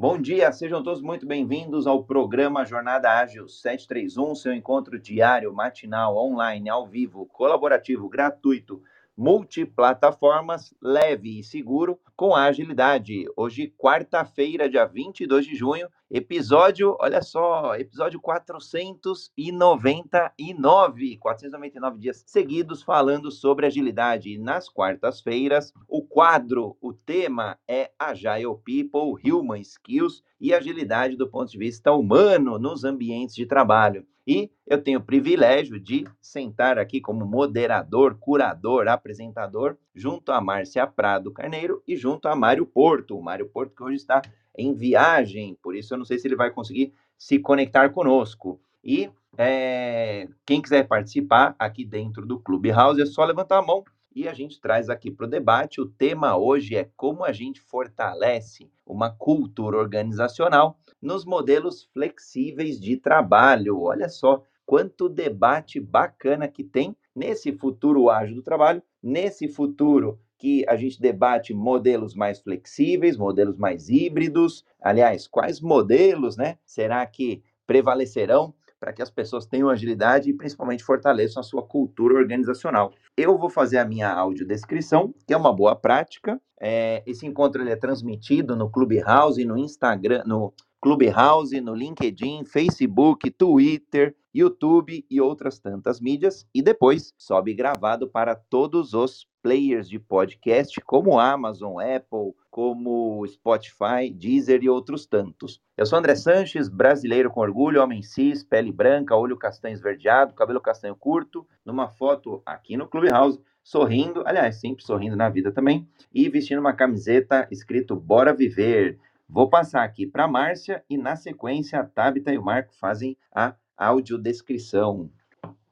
Bom dia, sejam todos muito bem-vindos ao programa Jornada Ágil 731, seu encontro diário, matinal, online, ao vivo, colaborativo, gratuito, multiplataformas, leve e seguro, com agilidade. Hoje, quarta-feira, dia 22 de junho, episódio, olha só, episódio 499, 499 dias seguidos falando sobre agilidade. Nas quartas-feiras, o quadro, o tema é Agile People, Human Skills e agilidade do ponto de vista humano nos ambientes de trabalho. E eu tenho o privilégio de sentar aqui como moderador, curador, apresentador, junto a Márcia Prado Carneiro e junto a Mário Porto. O Mário Porto que hoje está em viagem, por isso eu não sei se ele vai conseguir se conectar conosco. E é, quem quiser participar aqui dentro do Clubhouse é só levantar a mão e a gente traz aqui para o debate. O tema hoje é como a gente fortalece uma cultura organizacional nos modelos flexíveis de trabalho. Olha só quanto debate bacana que tem nesse futuro ágil do trabalho, nesse futuro que a gente debate modelos mais flexíveis, modelos mais híbridos. Aliás, quais modelos, né? Será que prevalecerão para que as pessoas tenham agilidade e principalmente fortaleçam a sua cultura organizacional. Eu vou fazer a minha audiodescrição, que é uma boa prática. É, esse encontro ele é transmitido no Clubhouse, no Instagram, no Clubhouse, no LinkedIn, Facebook, Twitter, YouTube e outras tantas mídias, e depois sobe gravado para todos os players de podcast, como Amazon, Apple, como Spotify, Deezer e outros tantos. Eu sou André Sanches, brasileiro com orgulho, homem cis, pele branca, olho castanho esverdeado, cabelo castanho curto, numa foto aqui no Clubhouse, sorrindo, aliás, sempre sorrindo na vida também, e vestindo uma camiseta escrito Bora Viver. Vou passar aqui para Márcia e, na sequência, a Tabita e o Marco fazem a audiodescrição.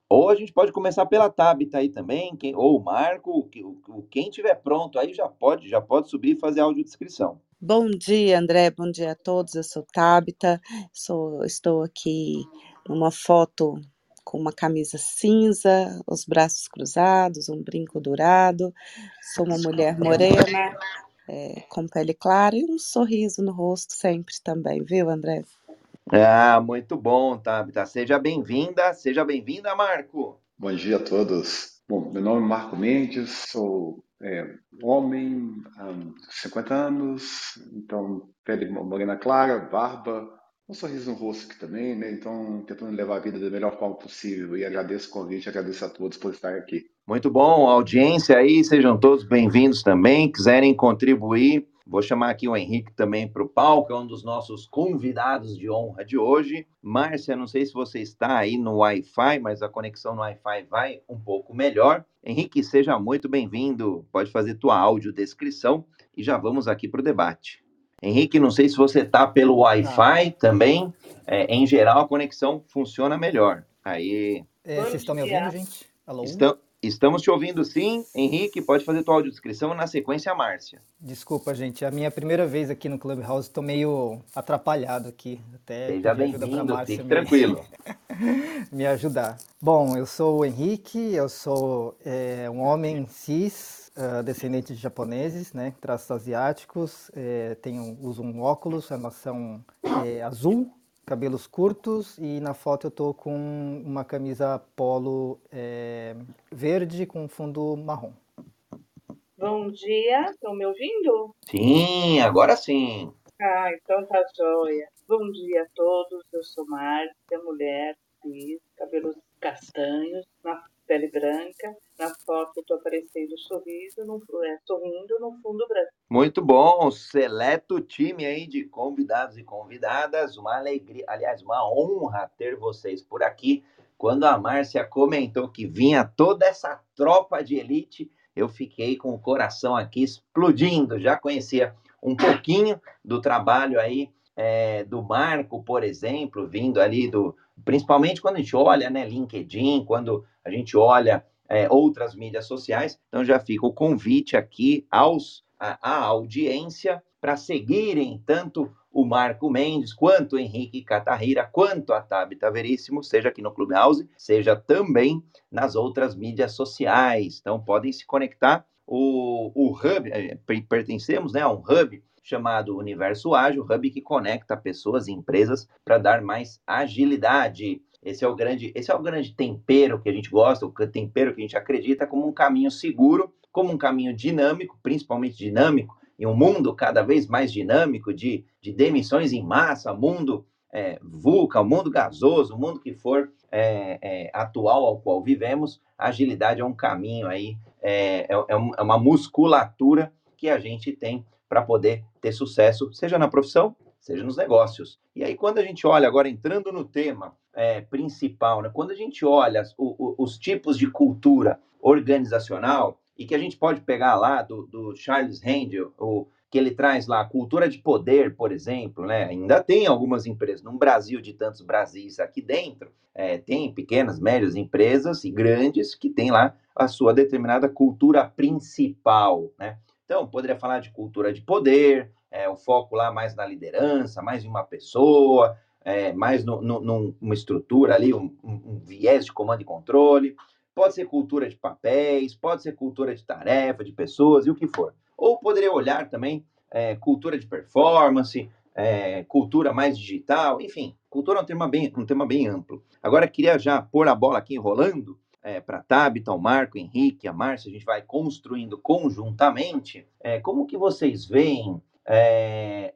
Ou a gente pode começar pela Tabita aí também, quem, ou o Marco, quem tiver pronto aí já pode, já pode subir e fazer a audiodescrição. Bom dia, André, bom dia a todos. Eu sou Tabita, sou, estou aqui numa foto com uma camisa cinza, os braços cruzados, um brinco dourado. Sou uma mulher morena, é, com pele clara e um sorriso no rosto sempre também, viu, André? Ah, muito bom, Tabita. Seja bem-vinda, seja bem-vinda, Marco. Bom dia a todos. Bom, meu nome é Marco Mendes, sou é, homem, um, 50 anos, então pele morena clara, barba, um sorriso no rosto aqui também, né? Então, tentando levar a vida da melhor forma possível. E agradeço o convite, agradeço a todos por estar aqui. Muito bom, audiência aí, sejam todos bem-vindos também. Quiserem contribuir, vou chamar aqui o Henrique também para o palco, é um dos nossos convidados de honra de hoje. Márcia, não sei se você está aí no Wi-Fi, mas a conexão no Wi-Fi vai um pouco melhor. Henrique, seja muito bem-vindo. Pode fazer tua audiodescrição e já vamos aqui para o debate. Henrique, não sei se você está pelo Wi-Fi também. É, em geral, a conexão funciona melhor. Aí. É, vocês estão me ouvindo, gente? Alô? Estão, Estamos te ouvindo sim. Henrique, pode fazer tua audiodescrição na sequência, Márcia. Desculpa, gente. É a minha primeira vez aqui no Clubhouse, estou meio atrapalhado aqui. Até Seja bem-vindo, fique me... tranquilo. me ajudar. Bom, eu sou o Henrique, eu sou é, um homem cis, uh, descendente de japoneses, né, traços asiáticos, é, tenho, uso um óculos, armação é, azul, cabelos curtos e na foto eu tô com uma camisa polo é, verde com fundo marrom. Bom dia, estão me ouvindo? Sim, agora sim. Ah, então tá joia. Bom dia a todos, eu sou Márcia, mulher, cis, cabelos castanhos, na pele branca. Na foto estou aparecendo sorriso, no, é, sorrindo no fundo branco. Muito bom, seleto time aí de convidados e convidadas. Uma alegria, aliás, uma honra ter vocês por aqui. Quando a Márcia comentou que vinha toda essa tropa de elite, eu fiquei com o coração aqui explodindo. Já conhecia um pouquinho do trabalho aí é, do Marco, por exemplo, vindo ali do, principalmente quando a gente olha, né, LinkedIn, quando a gente olha é, outras mídias sociais. Então já fica o convite aqui aos a, a audiência para seguirem tanto o Marco Mendes, quanto o Henrique Catarrira, quanto a Tabita Veríssimo, seja aqui no Clubhouse, seja também nas outras mídias sociais. Então podem se conectar. O, o Hub, é, pertencemos né, a um Hub chamado Universo Ágil, hub que conecta pessoas e empresas para dar mais agilidade. Esse é o grande, esse é o grande tempero que a gente gosta, o tempero que a gente acredita como um caminho seguro, como um caminho dinâmico, principalmente dinâmico, em um mundo cada vez mais dinâmico de, de demissões em massa, mundo é, VUCA, o mundo gasoso, mundo que for é, é, atual ao qual vivemos, agilidade é um caminho aí, é, é, é, é uma musculatura que a gente tem para poder ter sucesso, seja na profissão, seja nos negócios. E aí, quando a gente olha, agora entrando no tema é, principal, né, quando a gente olha o, o, os tipos de cultura organizacional, e que a gente pode pegar lá do, do Charles Handel, o, que ele traz lá, cultura de poder, por exemplo, né? Ainda tem algumas empresas, num Brasil de tantos Brasis aqui dentro, é, tem pequenas, médias empresas e grandes que têm lá a sua determinada cultura principal, né? Então, poderia falar de cultura de poder, é, o foco lá mais na liderança, mais em uma pessoa, é, mais numa estrutura ali, um, um, viés de comando e controle. Pode ser cultura de papéis, pode ser cultura de tarefa, de pessoas e o que for. Ou poderia olhar também é, cultura de performance, é, cultura mais digital, enfim, cultura é um tema bem, um tema bem amplo. Agora, queria já pôr a bola aqui enrolando é, para Tabita, o Marco, Henrique, a Márcia, a gente vai construindo conjuntamente. É, como que vocês veem é,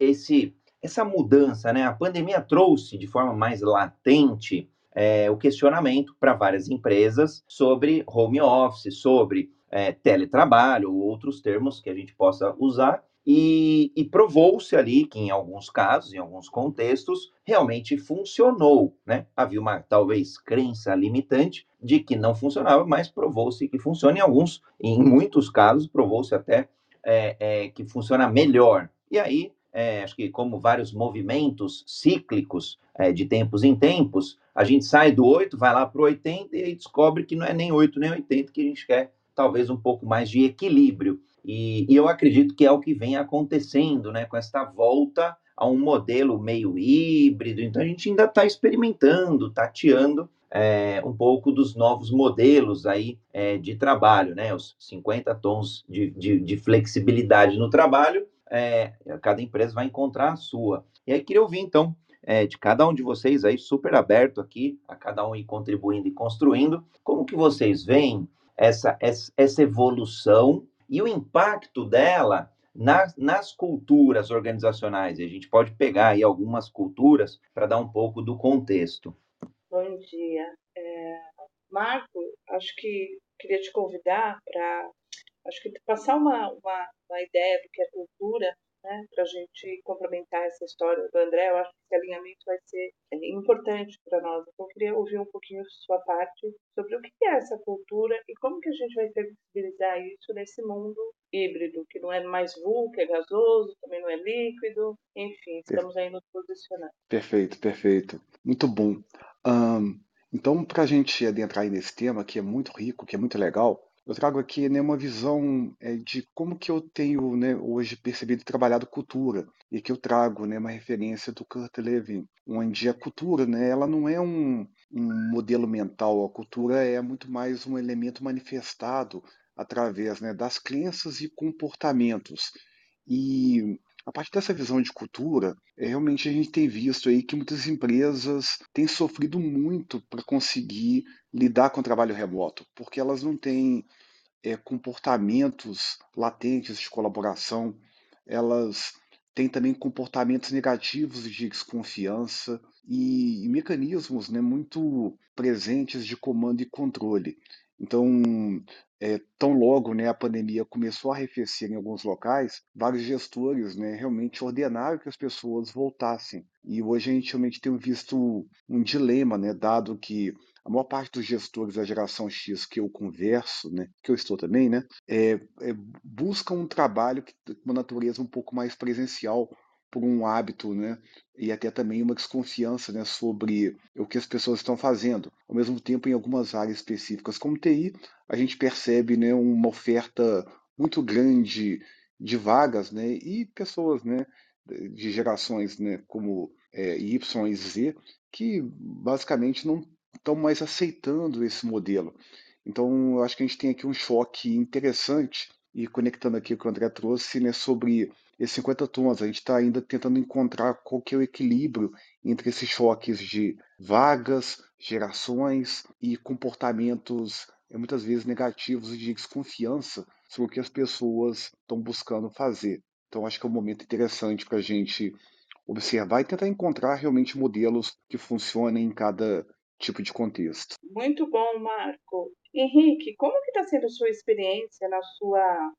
esse, essa mudança? Né? A pandemia trouxe de forma mais latente é, o questionamento para várias empresas sobre home office, sobre é, teletrabalho ou outros termos que a gente possa usar e, e provou-se ali que, em alguns casos, em alguns contextos, realmente funcionou, né? Havia uma, talvez, crença limitante de que não funcionava, mas provou-se que funciona em alguns, em muitos casos, provou-se até é, é, que funciona melhor. E aí, é, acho que como vários movimentos cíclicos é, de tempos em tempos, a gente sai do 8, vai lá para o 80 e descobre que não é nem 8 nem 80 que a gente quer, talvez um pouco mais de equilíbrio. E, e eu acredito que é o que vem acontecendo, né, com esta volta a um modelo meio híbrido. Então a gente ainda está experimentando, tateando é, um pouco dos novos modelos aí é, de trabalho, né? Os 50 tons de, de, de flexibilidade no trabalho, é, cada empresa vai encontrar a sua. E aí queria ouvir então de cada um de vocês aí, super aberto aqui, a cada um ir contribuindo e construindo, como que vocês veem essa, essa evolução e o impacto dela nas, nas culturas organizacionais. E a gente pode pegar aí algumas culturas para dar um pouco do contexto. Bom dia. É, Marco, acho que queria te convidar para acho que passar uma, uma, uma ideia do que é cultura né, para a gente complementar essa história do André. Eu acho que esse alinhamento vai ser importante para nós. Então, eu queria ouvir um pouquinho sua parte sobre o que é essa cultura e como que a gente vai flexibilizar isso nesse mundo híbrido, que não é mais vulco, é gasoso, também não é líquido, enfim, estamos aí nos posicionando. Perfeito, perfeito. Muito bom. Um, então, para a gente adentrar nesse tema, que é muito rico, que é muito legal, eu trago aqui, né, uma visão, eh, de como que eu tenho, né, hoje percebido e trabalhado cultura, e que eu trago, né, uma referência do Kurt Lewin, onde a cultura, né, ela não é um um modelo mental, a cultura é muito mais um elemento manifestado através, né, das crenças e comportamentos. E a partir dessa visão de cultura, é, realmente a gente tem visto aí que muitas empresas têm sofrido muito para conseguir lidar com o trabalho remoto, porque elas não têm é, comportamentos latentes de colaboração, elas têm também comportamentos negativos de desconfiança e, e mecanismos né, muito presentes de comando e controle. Então, é, tão logo né, a pandemia começou a arrefecer em alguns locais, vários gestores né, realmente ordenaram que as pessoas voltassem. E hoje a gente realmente tem visto um dilema, né, dado que a maior parte dos gestores da geração X que eu converso, né, que eu estou também, né, é, é, buscam um trabalho que, uma natureza um pouco mais presencial, por um hábito, né? E até também uma desconfiança, né, sobre o que as pessoas estão fazendo. Ao mesmo tempo, em algumas áreas específicas, como TI, a gente percebe, né, uma oferta muito grande de vagas, né, e pessoas, né, de gerações, né, como é, Y e Z, que basicamente não estão mais aceitando esse modelo. Então, eu acho que a gente tem aqui um choque interessante e conectando aqui o que o André trouxe, né, sobre esses 50 tons, a gente está ainda tentando encontrar qual que é o equilíbrio entre esses choques de vagas, gerações e comportamentos é, muitas vezes negativos de desconfiança sobre o que as pessoas estão buscando fazer. Então, acho que é um momento interessante para a gente observar e tentar encontrar realmente modelos que funcionem em cada tipo de contexto. Muito bom, Marco. Henrique, como que está sendo a sua experiência na sua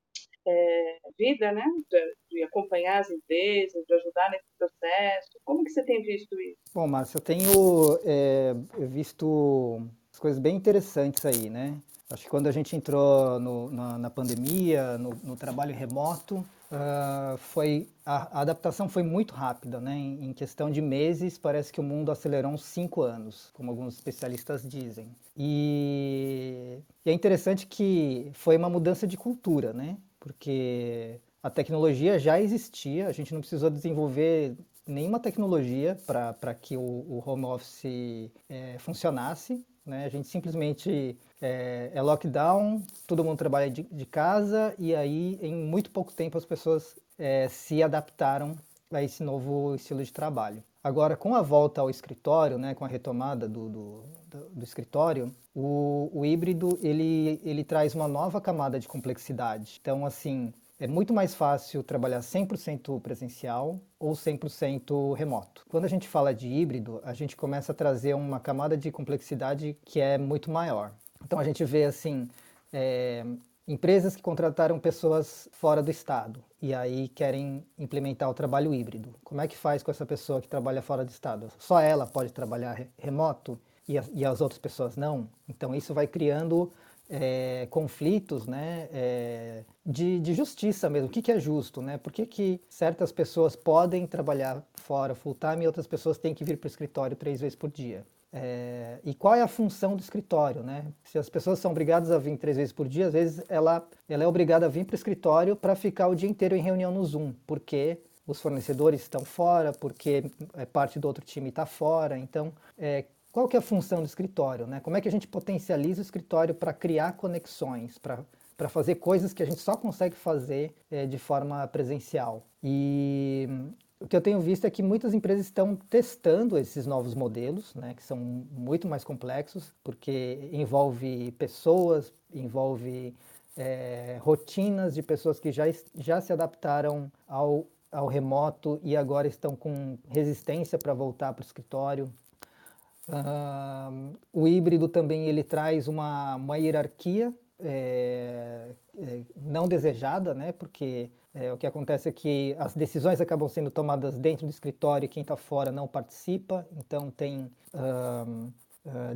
é, vida, né? De, de, acompanhar as empresas, de ajudar nesse processo. Como que você tem visto isso? Bom, Márcia, eu tenho é, visto coisas bem interessantes aí, né? Acho que quando a gente entrou no, na, na, pandemia, no, no, trabalho remoto, uh, foi a, a, adaptação foi muito rápida, né? Em, em, questão de meses, parece que o mundo acelerou uns cinco anos, como alguns especialistas dizem. E, e é interessante que foi uma mudança de cultura, né? Porque a tecnologia já existia, a gente não precisou desenvolver nenhuma tecnologia para que o, o, home office é, funcionasse. Né? A gente simplesmente é, é, lockdown, todo mundo trabalha de, de, casa e aí em muito pouco tempo as pessoas é, se adaptaram a esse novo estilo de trabalho. Agora, com a volta ao escritório, né, com a retomada do, do, do, escritório, o, o, híbrido ele, ele traz uma nova camada de complexidade. Então, assim, é muito mais fácil trabalhar 100% presencial ou 100% remoto. Quando a gente fala de híbrido, a gente começa a trazer uma camada de complexidade que é muito maior. Então a gente vê assim é, empresas que contrataram pessoas fora do estado e aí querem implementar o trabalho híbrido. Como é que faz com essa pessoa que trabalha fora do estado? Só ela pode trabalhar remoto e, e as outras pessoas não? Então isso vai criando é, conflitos né, é, de, de, justiça mesmo. O que, que é justo? Né? Por que, que certas pessoas podem trabalhar fora full time e outras pessoas têm que vir para o escritório três vezes por dia? É, e qual é a função do escritório? Né? Se as pessoas são obrigadas a vir três vezes por dia, às vezes ela, ela é obrigada a vir para o escritório para ficar o dia inteiro em reunião no Zoom, porque os fornecedores estão fora, porque é, parte do outro time está fora. Então, é, qual que é a função do escritório? Né? Como é que a gente potencializa o escritório para criar conexões, para fazer coisas que a gente só consegue fazer é, de forma presencial? E o que eu tenho visto é que muitas empresas estão testando esses novos modelos, né, que são muito mais complexos, porque envolve pessoas, envolve é, rotinas de pessoas que já, já se adaptaram ao, ao remoto e agora estão com resistência para voltar para o escritório. Uh, o híbrido também ele traz uma, uma hierarquia é, é, não desejada, né? Porque é, o que acontece é que as decisões acabam sendo tomadas dentro do escritório e quem está fora não participa. Então tem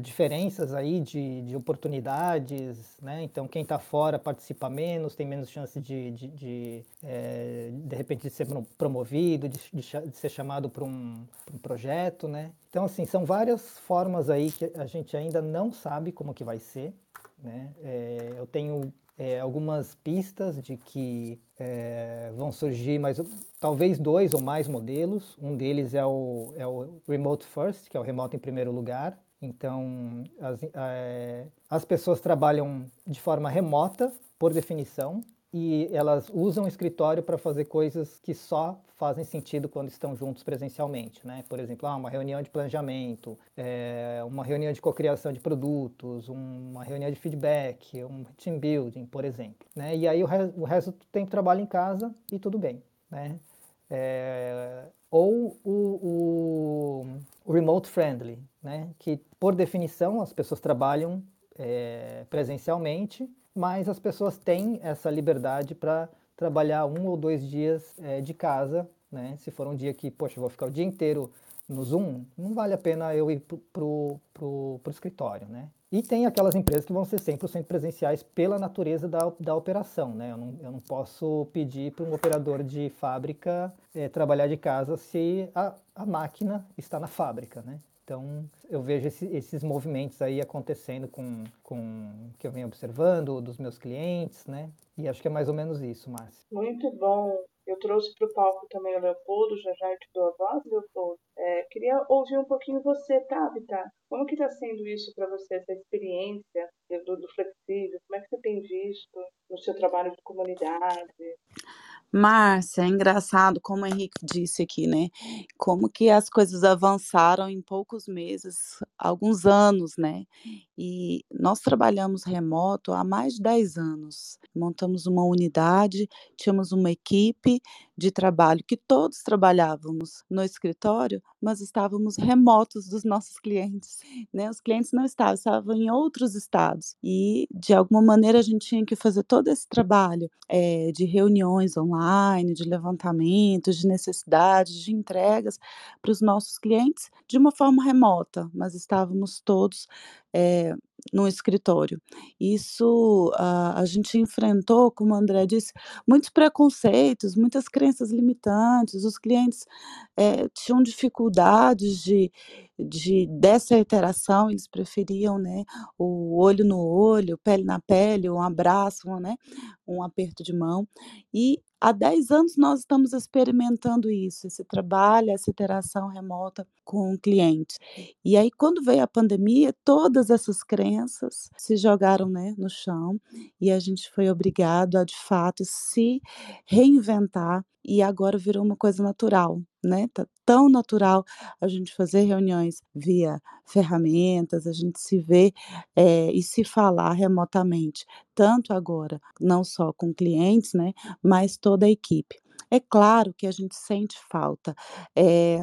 diferenças aí de, de oportunidades, né? Então quem está fora participa menos, tem menos chance de, de, de, é, de repente de ser promovido, de, de, de ser chamado para um, um, projeto, né? Então assim são várias formas aí que a gente ainda não sabe como que vai ser, né? É, eu tenho é, algumas pistas de que é, vão surgir mais talvez dois ou mais modelos. Um deles é o, é o Remote First, que é o remoto em primeiro lugar, então, as, é, as pessoas trabalham de forma remota, por definição, e elas usam o escritório para fazer coisas que só fazem sentido quando estão juntos presencialmente, né? Por exemplo, ah, uma reunião de planejamento, é, uma reunião de cocriação de produtos, uma reunião de feedback, um team building, por exemplo, né? E aí o, re o resto tem trabalho em casa e tudo bem, né? É, ou o, o, remote friendly, né? que por definição as pessoas trabalham é, presencialmente, mas as pessoas têm essa liberdade para trabalhar um ou dois dias é, de casa, né? se for um dia que, poxa, eu vou ficar o dia inteiro no Zoom, não vale a pena eu ir para o escritório, né? E tem aquelas empresas que vão ser 100% presenciais pela natureza da, da operação. Né? Eu, não, eu não posso pedir para um operador de fábrica é, trabalhar de casa se a, a máquina está na fábrica. Né? Então, eu vejo esse, esses movimentos aí acontecendo com, com que eu venho observando dos meus clientes, né? E acho que é mais ou menos isso, Márcia. Muito bom. Eu trouxe para o palco também o Leopoldo, já já te dou a voz, Leopoldo. É, queria ouvir um pouquinho você, Tabita. Como que está sendo isso para você, essa experiência do, do flexível? Como é que você tem visto no seu trabalho de comunidade? Márcia, é engraçado como o Henrique disse aqui, né? Como que as coisas avançaram em poucos meses, alguns anos, né? E nós trabalhamos remoto há mais de 10 anos. Montamos uma unidade, tínhamos uma equipe de trabalho que todos trabalhávamos no escritório, mas estávamos remotos dos nossos clientes, né? Os clientes não estavam, estavam em outros estados. E de alguma maneira a gente tinha que fazer todo esse trabalho eh, de reuniões online online, de levantamentos, de necessidades, de entregas para os nossos clientes de uma forma remota, mas estávamos todos eh, no escritório. Isso a, a gente enfrentou, como o André disse, muitos preconceitos, muitas crenças limitantes. Os clientes eh, tinham dificuldades de, de dessa interação, eles preferiam, né, o olho no olho, pele na pele, um abraço, né, um aperto de mão. E há 10 anos nós estamos experimentando isso, esse trabalho, essa interação remota com o cliente. E aí, quando veio a pandemia, todas essas crenças se jogaram, né, no chão e a gente foi obrigado a, de fato, se reinventar e agora virou uma coisa natural, né? Tá tão natural a gente fazer reuniões via ferramentas, a gente se ver eh, e se falar remotamente, tanto agora, não só com clientes, né, mas toda a equipe. É claro que a gente sente falta, eh,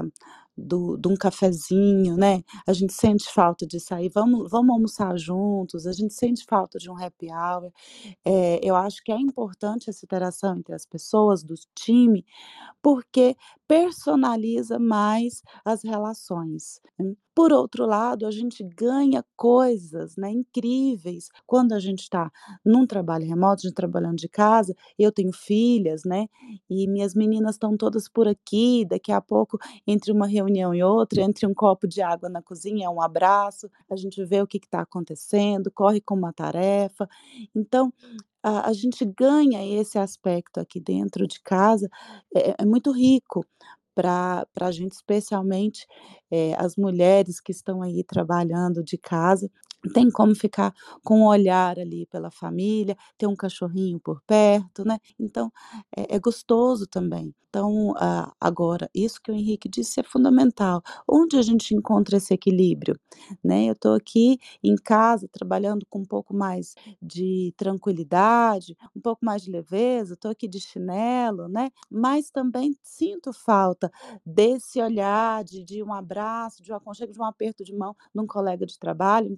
do de um cafezinho, né, a gente sente falta de sair, vamos vamos almoçar juntos, a gente sente falta de um happy hour. Eh, eu acho que é importante essa interação entre as pessoas, do time, porque personaliza mais as relações. né. Por outro lado, a gente ganha coisas, né, incríveis quando a gente está num trabalho remoto, a gente trabalhando de casa. Eu tenho filhas, né, e minhas meninas estão todas por aqui, daqui a pouco, entre uma reunião e outra, entre um copo de água na cozinha, um abraço, a gente vê o que está acontecendo, corre com uma tarefa. Então, a a gente ganha esse aspecto aqui dentro de casa, é é muito rico para a gente, especialmente, eh, as mulheres que estão aí trabalhando de casa, tem como ficar com um olhar ali pela família, ter um cachorrinho por perto, né, então é é gostoso também. Então, ah, agora, isso que o Henrique disse é fundamental. Onde a gente encontra esse equilíbrio, né? Eu estou aqui em casa trabalhando com um pouco mais de tranquilidade, um pouco mais de leveza, estou aqui de chinelo, né, mas também sinto falta desse olhar de de um abraço, de um aconchego, de um aperto de mão num colega de trabalho, em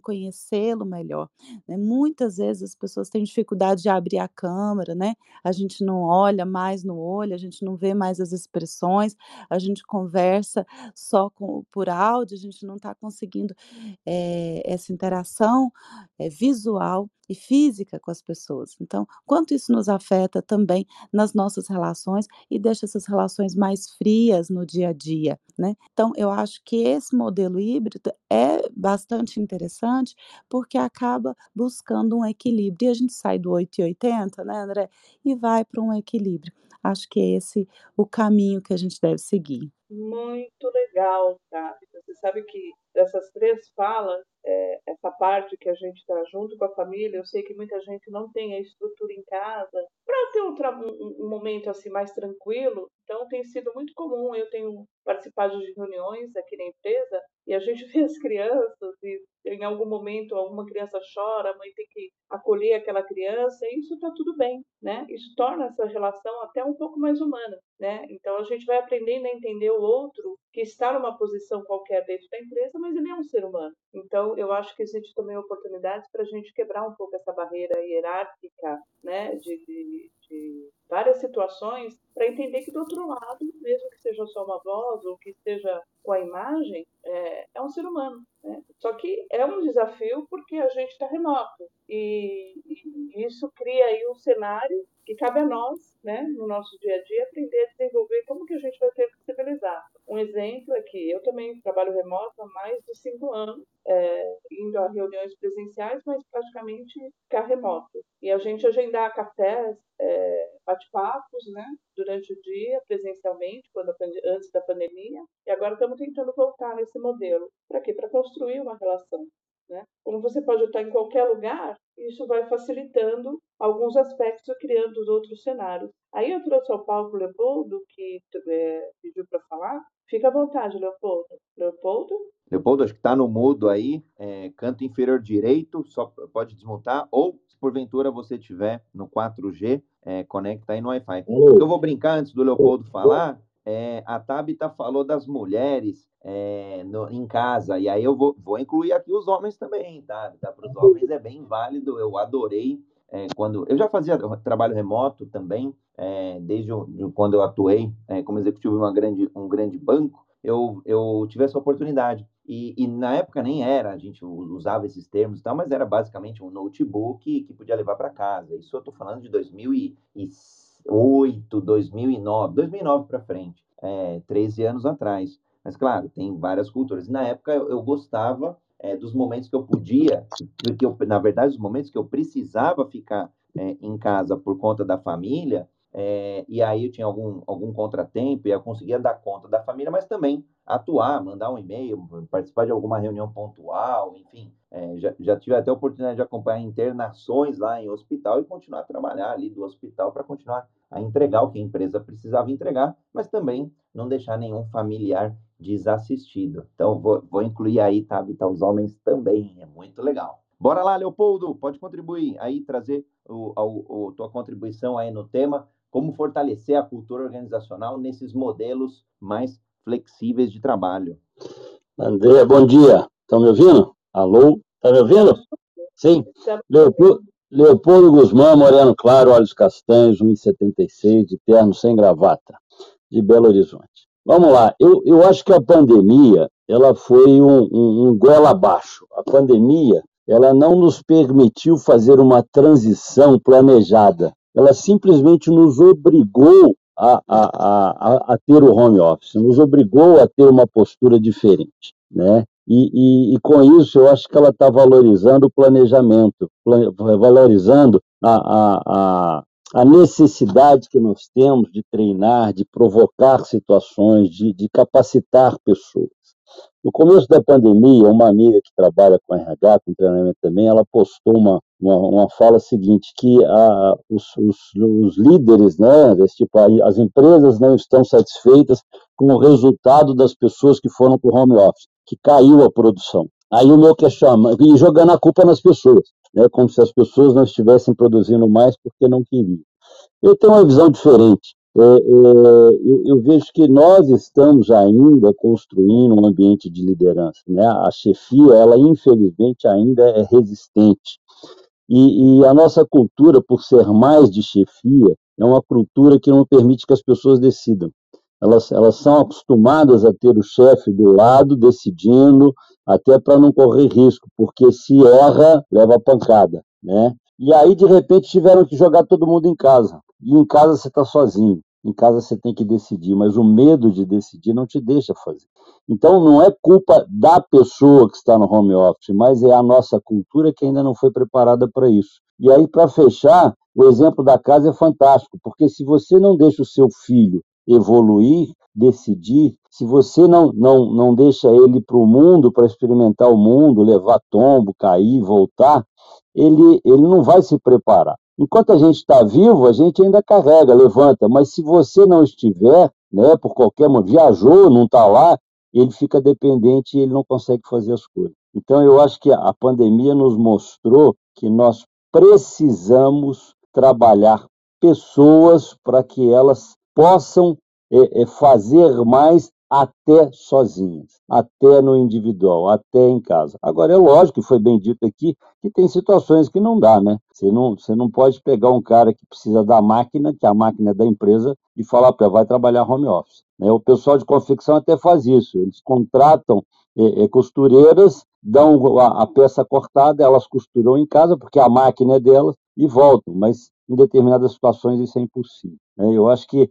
conhecê-lo melhor, né. Muitas vezes as pessoas têm dificuldade de abrir a câmera, né, a gente não olha mais no olho, a gente não vê mais as expressões, a gente conversa só com por áudio, a gente não está conseguindo, eh, essa interação, eh, visual e física com as pessoas. Então, quanto isso nos afeta também nas nossas relações e deixa essas relações mais frias no dia a dia, né. Então eu acho que esse modelo híbrido é bastante interessante, porque acaba buscando um equilíbrio e a gente sai do 8 e 80, né, André, e vai para um equilíbrio. Acho que é esse o caminho que a gente deve seguir. Muito legal, tá? Você sabe que dessas 3 falas, eh, essa parte que a gente está junto com a família, eu sei que muita gente não tem a estrutura em casa para ter um um um momento, assim, mais tranquilo, então tem sido muito comum, eu tenho participado de reuniões aqui na empresa, e a gente vê as crianças e em algum momento alguma criança chora, a mãe tem que acolher aquela criança, e isso está tudo bem, né, isso torna essa relação até um pouco mais humana, né. Então a gente vai aprendendo a entender o outro, que está numa posição qualquer dentro da empresa, mas ele é um ser humano. Então eu acho que existe também oportunidades para a gente quebrar um pouco essa barreira hierárquica, né, de de de várias situações, para entender que do outro lado, mesmo que seja só uma voz ou que esteja com a imagem, eh, é um ser humano, né. Só que é um desafio, porque a gente está remoto, e e isso cria aí um cenário que cabe a nós, né, no nosso dia a dia, aprender a desenvolver como que a gente vai ser civilizado. Um exemplo é que eu também trabalho remoto há mais de 5 anos, eh, indo a reuniões presenciais, mas praticamente ficar remoto. E a gente agendar cafés, eh, bate-papos, né, durante o dia, presencialmente, quando antes da pandemia, e agora estamos tentando voltar nesse modelo. Para quê? Para construir uma relação. Né? Como você pode estar em qualquer lugar, isso vai facilitando alguns aspectos criando os outros cenários. Aí eu trouxe ao palco o Leopoldo, que é, pediu para falar. Fica à vontade, Leopoldo. Leopoldo? Leopoldo, acho que está no mudo aí, é, canto inferior direito, só pode desmontar, ou se porventura você tiver no 4G, é, conecta aí no Wi-Fi. Eu vou brincar antes do Leopoldo falar, é, a Tabita falou das mulheres é, no, em casa, e aí eu vou, vou incluir aqui os homens também, tá? Para os homens é bem válido, eu adorei é, quando eu já fazia trabalho remoto também, é, desde quando eu atuei é, como executivo em uma grande, um grande banco, eu, eu tive essa oportunidade. E, e, na época nem era, a gente usava esses termos e tal, mas era basicamente um notebook que podia levar para casa. Isso eu estou falando de 2008, 2009, 2009 para frente, é, 13 anos atrás. Mas claro, tem várias culturas. Na época eu, eu gostava é, dos momentos que eu podia, porque eu, na verdade, os momentos que eu precisava ficar é, em casa por conta da família, é, e aí eu tinha algum, algum contratempo e eu conseguia dar conta da família, mas também atuar, mandar um e-mail, participar de alguma reunião pontual, enfim. É, já, já tive até a oportunidade de acompanhar internações lá em hospital e continuar a trabalhar ali do hospital para continuar a entregar o que a empresa precisava entregar, mas também não deixar nenhum familiar desassistido. Então, vou, vou incluir aí, tá, os homens também, é muito legal. Bora lá, Leopoldo, pode contribuir aí, trazer o, o, tua contribuição aí no tema como fortalecer a cultura organizacional nesses modelos mais flexíveis de trabalho. André, bom dia. Estão me ouvindo? Alô? Está me ouvindo? Sim. Leopoldo, Leopoldo Guzmão, Moreno Claro, olhos castanhos, 1,76, de terno sem gravata, de Belo Horizonte. Vamos lá, eu, eu acho que a pandemia, ela foi um, um, um goela abaixo. A pandemia, ela não nos permitiu fazer uma transição planejada ela simplesmente nos obrigou a, a, a, a, ter o home office, nos obrigou a ter uma postura diferente, né? E, e, e com isso eu acho que ela está valorizando o planejamento, valorizando a, a, a, necessidade que nós temos de treinar, de provocar situações, de, de capacitar pessoas. No começo da pandemia, uma amiga que trabalha com RH, com treinamento também, ela postou uma, uma, uma fala seguinte, que a, os, os, os, líderes, né, desse tipo, as empresas não estão satisfeitas com o resultado das pessoas que foram para o home office, que caiu a produção. Aí o meu questionamento, e jogando a culpa nas pessoas, né, como se as pessoas não estivessem produzindo mais porque não queriam. Eu tenho uma visão diferente é, é, eu, eu, vejo que nós estamos ainda construindo um ambiente de liderança. Né? A chefia, ela infelizmente ainda é resistente. E, e, a nossa cultura, por ser mais de chefia, é uma cultura que não permite que as pessoas decidam. Elas, elas são acostumadas a ter o chefe do lado decidindo, até para não correr risco, porque se erra, leva pancada. Né? E aí, de repente, tiveram que jogar todo mundo em casa. E em casa você está sozinho. Em casa você tem que decidir, mas o medo de decidir não te deixa fazer. Então não é culpa da pessoa que está no home office, mas é a nossa cultura que ainda não foi preparada para isso. E aí, para fechar, o exemplo da casa é fantástico, porque se você não deixa o seu filho evoluir, decidir, se você não, não, não deixa ele para o mundo, para experimentar o mundo, levar tombo, cair, voltar, ele, ele não vai se preparar. Enquanto a gente está vivo, a gente ainda carrega, levanta, mas se você não estiver, né, por qualquer motivo, viajou, não está lá, ele fica dependente e ele não consegue fazer as coisas. Então, eu acho que a pandemia nos mostrou que nós precisamos trabalhar pessoas para que elas possam é, é, fazer mais até sozinhas, até no individual, até em casa. Agora, é lógico que foi bem dito aqui que tem situações que não dá, né? Você não, você não pode pegar um cara que precisa da máquina, que a máquina é da empresa, e falar para vai trabalhar home office. Né? O pessoal de confecção até faz isso, eles contratam é, é, costureiras, dão a, a peça cortada, elas costuram em casa, porque a máquina é delas, e voltam, mas em determinadas situações isso é impossível. Né? Eu acho que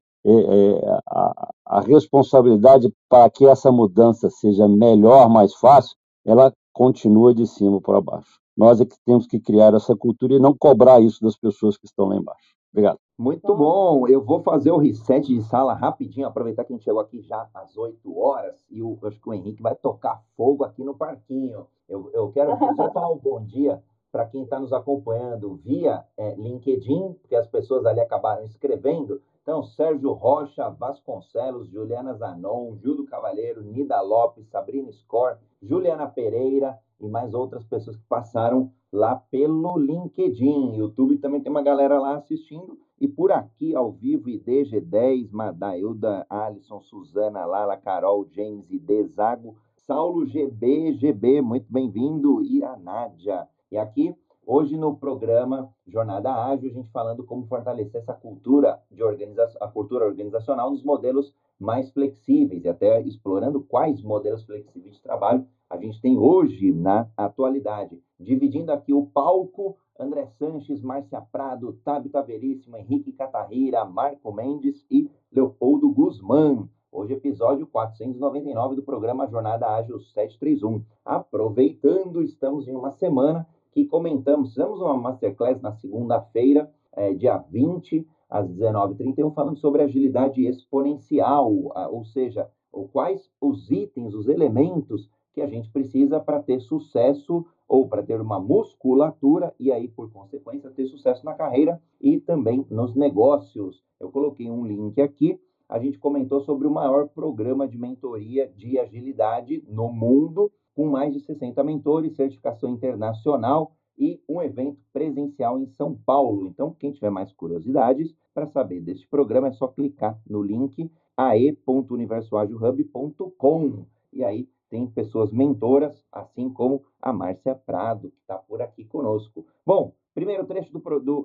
a, a responsabilidade para que essa mudança seja melhor, mais fácil, ela continua de cima para baixo. Nós é que temos que criar essa cultura e não cobrar isso das pessoas que estão lá embaixo. Obrigado. Muito bom. Eu vou fazer o reset de sala rapidinho, aproveitar que a gente chegou aqui já às 8 horas e o, acho que o Henrique vai tocar fogo aqui no parquinho. Eu, eu quero só falar um bom dia para quem está nos acompanhando via é, LinkedIn, porque as pessoas ali acabaram escrevendo. Então, Sérgio Rocha, Vasconcelos, Juliana Zanon, Gildo Cavalheiro, Nida Lopes, Sabrina Score, Juliana Pereira e mais outras pessoas que passaram lá pelo LinkedIn. YouTube também tem uma galera lá assistindo. E por aqui, ao vivo, IDG10, Madailda, Alisson, Suzana, Lala, Carol, James, ID, Zago, Saulo, GB, GB, muito bem-vindo, e a Nádia. E aqui, hoje no programa Jornada Ágil, a gente falando como fortalecer essa cultura de organização, a cultura organizacional nos modelos mais flexíveis e até explorando quais modelos flexíveis de trabalho a gente tem hoje na atualidade. Dividindo aqui o palco, André Sanches, Márcia Prado, Tabita Veríssima, Henrique Catarrira, Marco Mendes e Leopoldo Guzmán. Hoje, episódio 499 do programa Jornada Ágil 731. Aproveitando, estamos em uma semana que comentamos, fizemos uma masterclass na segunda-feira, é, dia 20, às 19h31, falando sobre agilidade exponencial, ou seja, quais os itens, os elementos que a gente precisa para ter sucesso ou para ter uma musculatura e aí, por consequência, ter sucesso na carreira e também nos negócios. Eu coloquei um link aqui. A gente comentou sobre o maior programa de mentoria de agilidade no mundo, com mais de 60 mentores, certificação internacional e um evento presencial em São Paulo. Então, quem tiver mais curiosidades para saber deste programa, é só clicar no link ae.universoagilhub.com e aí tem pessoas mentoras, assim como a Márcia Prado, que está por aqui conosco. Bom, primeiro trecho do,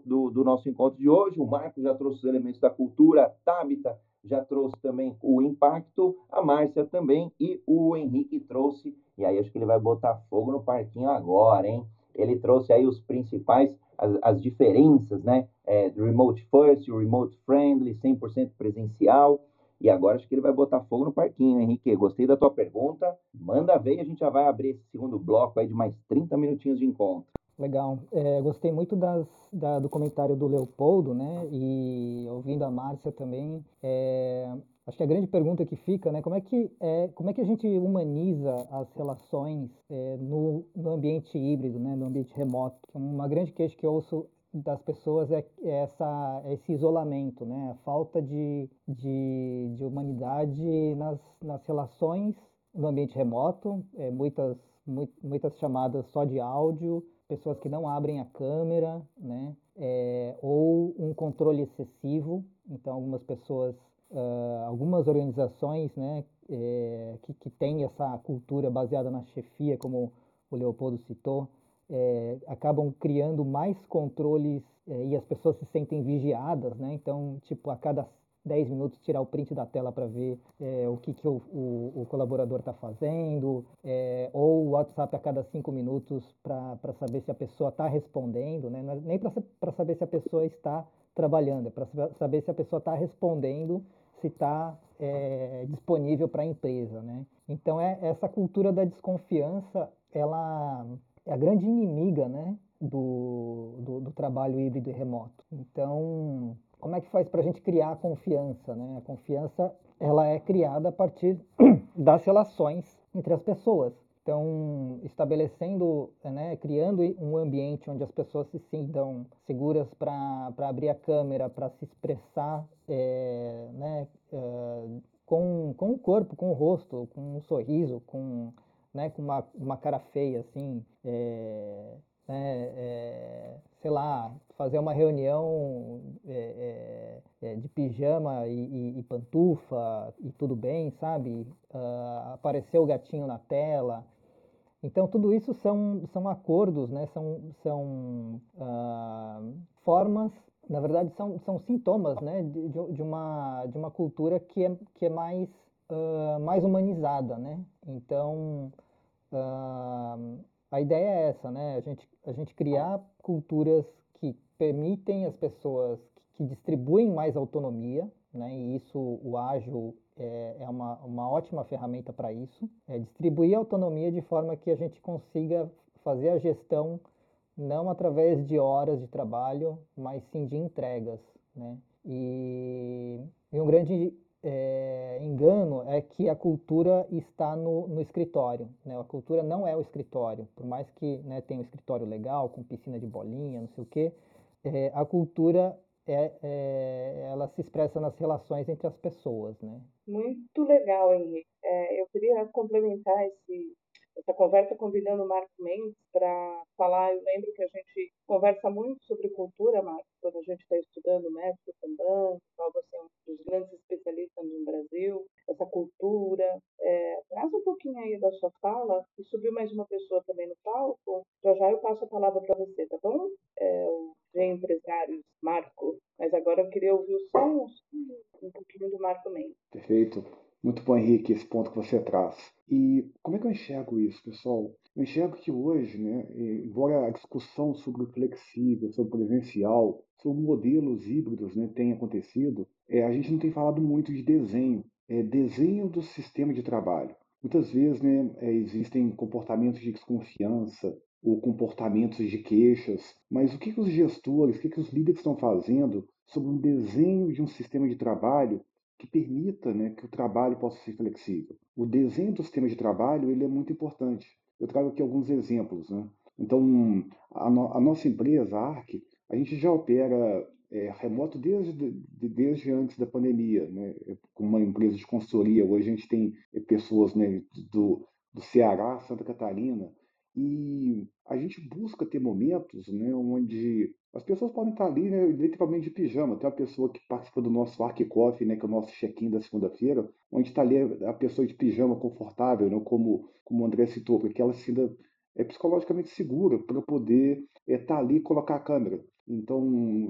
do, do, nosso encontro de hoje, o Marco já trouxe os elementos da cultura, a Tabita já trouxe também o impacto, a Márcia também, e o Henrique trouxe, e aí acho que ele vai botar fogo no parquinho agora, hein? Ele trouxe aí os principais, as, as diferenças, né? É, remote first, remote friendly, 100% presencial, e agora acho que ele vai botar fogo no parquinho, Henrique. Gostei da tua pergunta. Manda ver e a gente já vai abrir esse segundo bloco aí de mais 30 minutinhos de encontro. Legal. É, gostei muito das, da, do comentário do Leopoldo, né? E ouvindo a Márcia também. É, acho que a grande pergunta que fica, né? Como é que, é, como é que a gente humaniza as relações é, no, no ambiente híbrido, né? No ambiente remoto? Uma grande queixa que eu ouço das pessoas é, é essa, esse isolamento, né? a falta de, de, de humanidade nas, nas relações no ambiente remoto, é, muitas, muitas chamadas só de áudio, pessoas que não abrem a câmera, né? É, ou um controle excessivo. Então, algumas pessoas, uh, algumas organizações né, é, que, que têm essa cultura baseada na chefia, como o Leopoldo citou, é, acabam criando mais controles é, e as pessoas se sentem vigiadas, né? Então, tipo, a cada 10 minutos tirar o print da tela para ver é, o que, que o, o, o colaborador está fazendo, é, ou o WhatsApp a cada 5 minutos para saber se a pessoa está respondendo, né? É nem para saber se a pessoa está trabalhando, é para saber se a pessoa está respondendo, se está é, disponível para a empresa, né? Então, é, essa cultura da desconfiança, ela é a grande inimiga né, do, do, do, trabalho híbrido e remoto. Então, como é que faz para a gente criar a confiança? Né? A confiança ela é criada a partir das relações entre as pessoas. Então, estabelecendo, né, criando um ambiente onde as pessoas se sintam seguras para abrir a câmera, para se expressar é, né, é, com, com o corpo, com o rosto, com um sorriso, com né, com uma, uma cara feia, assim, é, né, é, sei lá, fazer uma reunião é, é, é de pijama e, e, e, pantufa e tudo bem, sabe? Uh, aparecer o gatinho na tela. Então, tudo isso são, são acordos, né? são, são uh, formas, na verdade, são, são sintomas né? de, de, uma, de uma cultura que é, que é mais uh, mais humanizada, né? Então, a ideia é essa, né? A gente, a gente criar culturas que permitem as pessoas, que, que distribuem mais autonomia, né? E isso, o ágil é, é uma, uma ótima ferramenta para isso. É distribuir autonomia de forma que a gente consiga fazer a gestão não através de horas de trabalho, mas sim de entregas. Né? E, e um grande é, engano é que a cultura está no, no escritório. Né? A cultura não é o escritório. Por mais que né, tenha um escritório legal, com piscina de bolinha, não sei o quê, é, a cultura é, é, ela se expressa nas relações entre as pessoas. Né? Muito legal, Henrique. É, eu queria complementar esse, essa conversa convidando o Marco Mendes para falar. Eu lembro que a gente conversa muito sobre cultura, Marco, quando a gente está estudando o método Kanban, qual você é um dos grandes especialistas no Brasil, essa cultura. É, traz um pouquinho aí da sua fala e subiu mais uma pessoa também no palco. Já já eu passo a palavra para você, tá bom? É, o empresários, Marco. Mas agora eu queria ouvir o som, um pouquinho do Marco Mendes. Perfeito. Muito bom, Henrique, esse ponto que você traz. E como é que eu enxergo isso, pessoal? Eu enxergo que hoje, né, embora a discussão sobre o flexível, sobre o presencial, sobre modelos híbridos né, tenha acontecido, é, a gente não tem falado muito de desenho, é, desenho do sistema de trabalho. Muitas vezes né, é, existem comportamentos de desconfiança ou comportamentos de queixas, mas o que, que os gestores, o que, que os líderes estão fazendo sobre um desenho de um sistema de trabalho que permita né, que o trabalho possa ser flexível. O desenho do sistema de trabalho ele é muito importante. Eu trago aqui alguns exemplos. Né? Então, a, no, a, nossa empresa, a ARC, a gente já opera é, remoto desde, de, desde antes da pandemia. Né? Como uma empresa de consultoria, hoje a gente tem é, pessoas né, do, do Ceará, Santa Catarina, e a gente busca ter momentos né, onde as pessoas podem estar ali, né, literalmente de pijama. Tem uma pessoa que participa do nosso Arc Coffee, né, que é o nosso check-in da segunda-feira, onde está ali a pessoa de pijama confortável, né, como, como o André citou, porque ela se é psicologicamente segura para poder estar é, tá ali e colocar a câmera. Então,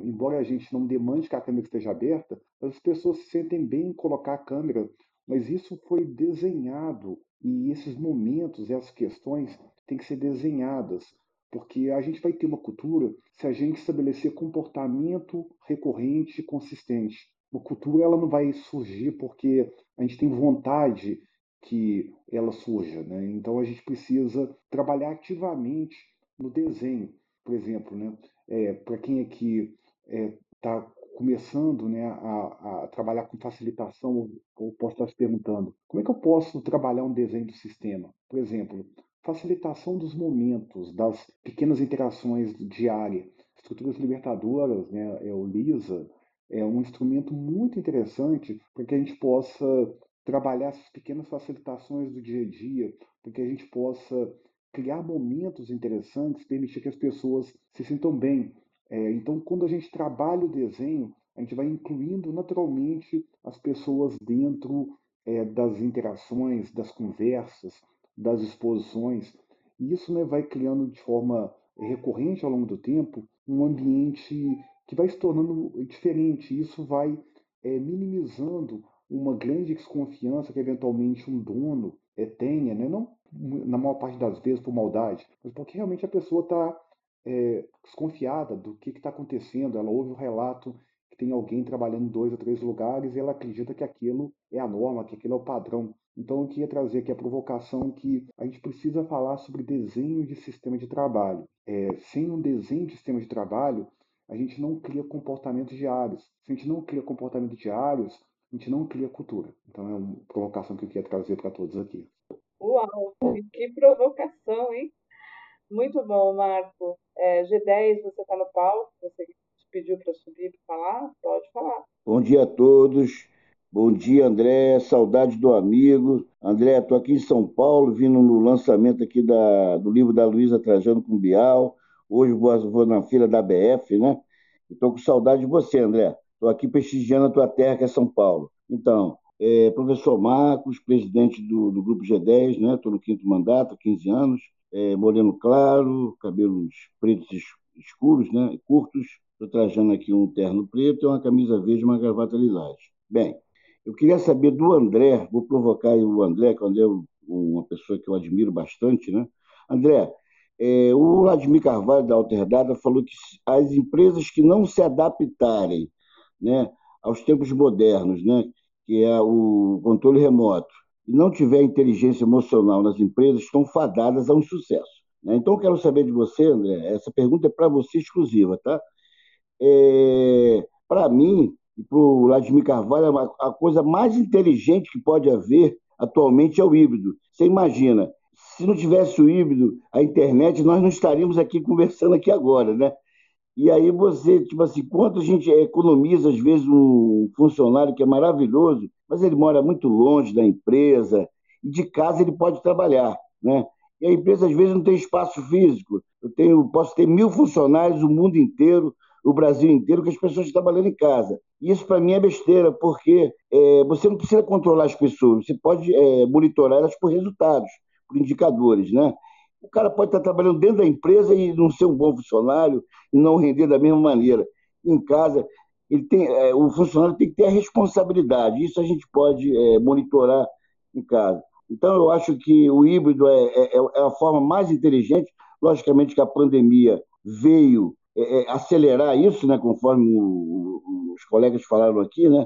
embora a gente não demande que a câmera esteja aberta, as pessoas se sentem bem em colocar a câmera, mas isso foi desenhado e esses momentos, essas questões têm que ser desenhadas porque a gente vai ter uma cultura se a gente estabelecer comportamento recorrente e consistente. A cultura ela não vai surgir porque a gente tem vontade que ela surja, né? Então a gente precisa trabalhar ativamente no desenho, por exemplo, né? É, Para quem aqui está é, começando né, a, a, trabalhar com facilitação, ou posso estar se perguntando, como é que eu posso trabalhar um desenho do sistema? Por exemplo, facilitação dos momentos, das pequenas interações diárias. Estruturas libertadoras, né, é o LISA, é um instrumento muito interessante para que a gente possa trabalhar essas pequenas facilitações do dia a dia, para que a gente possa criar momentos interessantes, permitir que as pessoas se sintam bem. É, então, quando a gente trabalha o desenho, a gente vai incluindo naturalmente as pessoas dentro é, das interações, das conversas, das exposições. E isso né, vai criando de forma recorrente ao longo do tempo um ambiente que vai se tornando diferente. Isso vai é, minimizando uma grande desconfiança que eventualmente um dono é, tenha, né? não na maior parte das vezes por maldade, mas porque realmente a pessoa está é, desconfiada do que está acontecendo. Ela ouve o relato que tem alguém trabalhando em dois ou três lugares e ela acredita que aquilo é a norma, que aquilo é o padrão. Então, eu queria trazer aqui a provocação que a gente precisa falar sobre desenho de sistema de trabalho. É, sem um desenho de sistema de trabalho, a gente não cria comportamentos diários. Se a gente não cria comportamentos diários, a gente não cria cultura. Então, é uma provocação que eu queria trazer para todos aqui. Uau, que provocação, hein? Muito bom, Marco. É, G10, você está no palco, você pediu para subir para falar? Pode falar. Bom dia a todos. Bom dia, André. Saudade do amigo. André, estou aqui em São Paulo, vindo no lançamento aqui da, do livro da Luísa Trajano com Bial. Hoje vou, vou na fila da BF, né? Estou com saudade de você, André. Estou aqui prestigiando a tua terra, que é São Paulo. Então, é, professor Marcos, presidente do, do Grupo G10, né? Estou no quinto mandato, 15 anos. É, moreno claro, cabelos pretos escuros, né? Curtos. Estou trajando aqui um terno preto e uma camisa verde e uma gravata lilás. Bem, eu queria saber do André, vou provocar o André, que o André é uma pessoa que eu admiro bastante, né? André, é, o Vladimir Carvalho da Alterdata falou que as empresas que não se adaptarem né, aos tempos modernos, né, que é o controle remoto, e não tiver inteligência emocional nas empresas, estão fadadas a um sucesso. Né? Então, eu quero saber de você, André, essa pergunta é para você exclusiva, tá? É, para mim e para o Vladimir Carvalho, a coisa mais inteligente que pode haver atualmente é o híbrido. Você imagina, se não tivesse o híbrido, a internet, nós não estaríamos aqui conversando aqui agora, né? E aí você, tipo assim, quanto a gente economiza, às vezes, um funcionário que é maravilhoso, mas ele mora muito longe da empresa, e de casa ele pode trabalhar, né? E a empresa, às vezes, não tem espaço físico. Eu tenho, posso ter mil funcionários, o mundo inteiro, o Brasil inteiro, que as pessoas estão trabalhando em casa. Isso, para mim, é besteira, porque é, você não precisa controlar as pessoas, você pode é, monitorar elas por resultados, por indicadores, né? O cara pode estar trabalhando dentro da empresa e não ser um bom funcionário e não render da mesma maneira. Em casa, ele tem, é, o funcionário tem que ter a responsabilidade. Isso a gente pode é, monitorar em casa. Então, eu acho que o híbrido é, é, é a forma mais inteligente. Logicamente que a pandemia veio é, é, acelerar isso, né, conforme o, os colegas falaram aqui, né,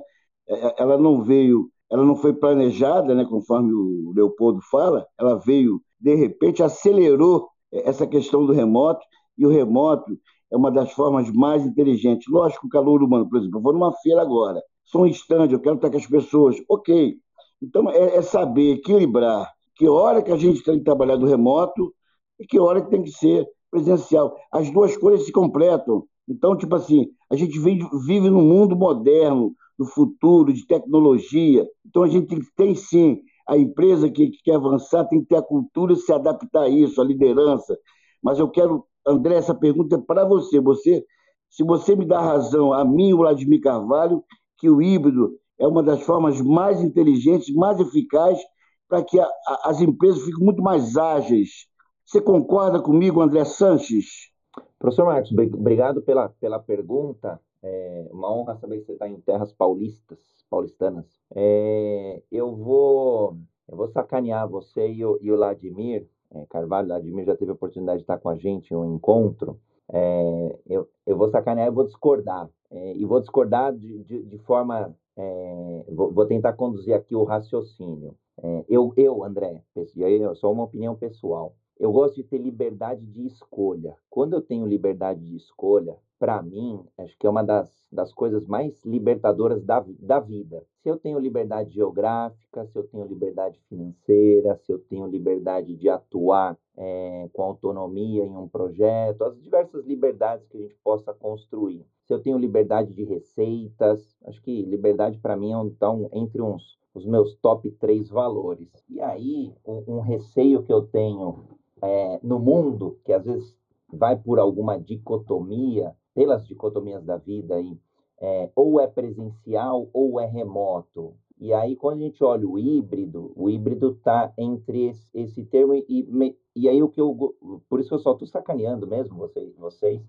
é, ela não veio, ela não foi planejada, né, conforme o Leopoldo fala, ela veio de repente acelerou essa questão do remoto e o remoto é uma das formas mais inteligentes. Lógico, o calor humano, por exemplo, eu vou numa feira agora, sou um stand, eu quero estar com as pessoas, ok. Então é, é saber equilibrar que hora que a gente tem que trabalhar do remoto e que hora que tem que ser presencial. As duas coisas se completam. Então, tipo assim, a gente vive, vive num mundo moderno, do futuro, de tecnologia. Então, a gente tem, sim, a empresa que, que, quer avançar tem que ter a cultura e se adaptar a isso, a liderança. Mas eu quero, André, essa pergunta é para você. você. Se você me dá razão, a mim, o Vladimir Carvalho, que o híbrido é uma das formas mais inteligentes, mais eficazes para que a, a, as empresas fiquem muito mais ágeis, você concorda comigo, André Sanches? Professor Marcos, obrigado pela, pela pergunta. É uma honra saber que você está em terras paulistas, paulistanas. É, eu vou eu vou sacanear você e o, e o Vladimir é, Carvalho. Vladimir já teve a oportunidade de estar com a gente em um encontro. É, eu, eu vou sacanear e vou discordar. É, e vou discordar de, de, de forma. É, vou, vou, tentar conduzir aqui o raciocínio. É, eu, eu, André, e aí é só uma opinião pessoal. Eu gosto de ter liberdade de escolha. Quando eu tenho liberdade de escolha, para mim, acho que é uma das, das coisas mais libertadoras da, da vida. Se eu tenho liberdade geográfica, se eu tenho liberdade financeira, se eu tenho liberdade de atuar é, com autonomia em um projeto, as diversas liberdades que a gente possa construir. Se eu tenho liberdade de receitas, acho que liberdade para mim é um, então, entre uns os meus top três valores. E aí, um, um receio que eu tenho é, no mundo, que às vezes vai por alguma dicotomia, pelas dicotomias da vida, aí, é, ou é presencial ou é remoto. E aí, quando a gente olha o híbrido, o híbrido está entre esse, esse termo e, e aí o que eu. Por isso que eu só estou sacaneando mesmo vocês. vocês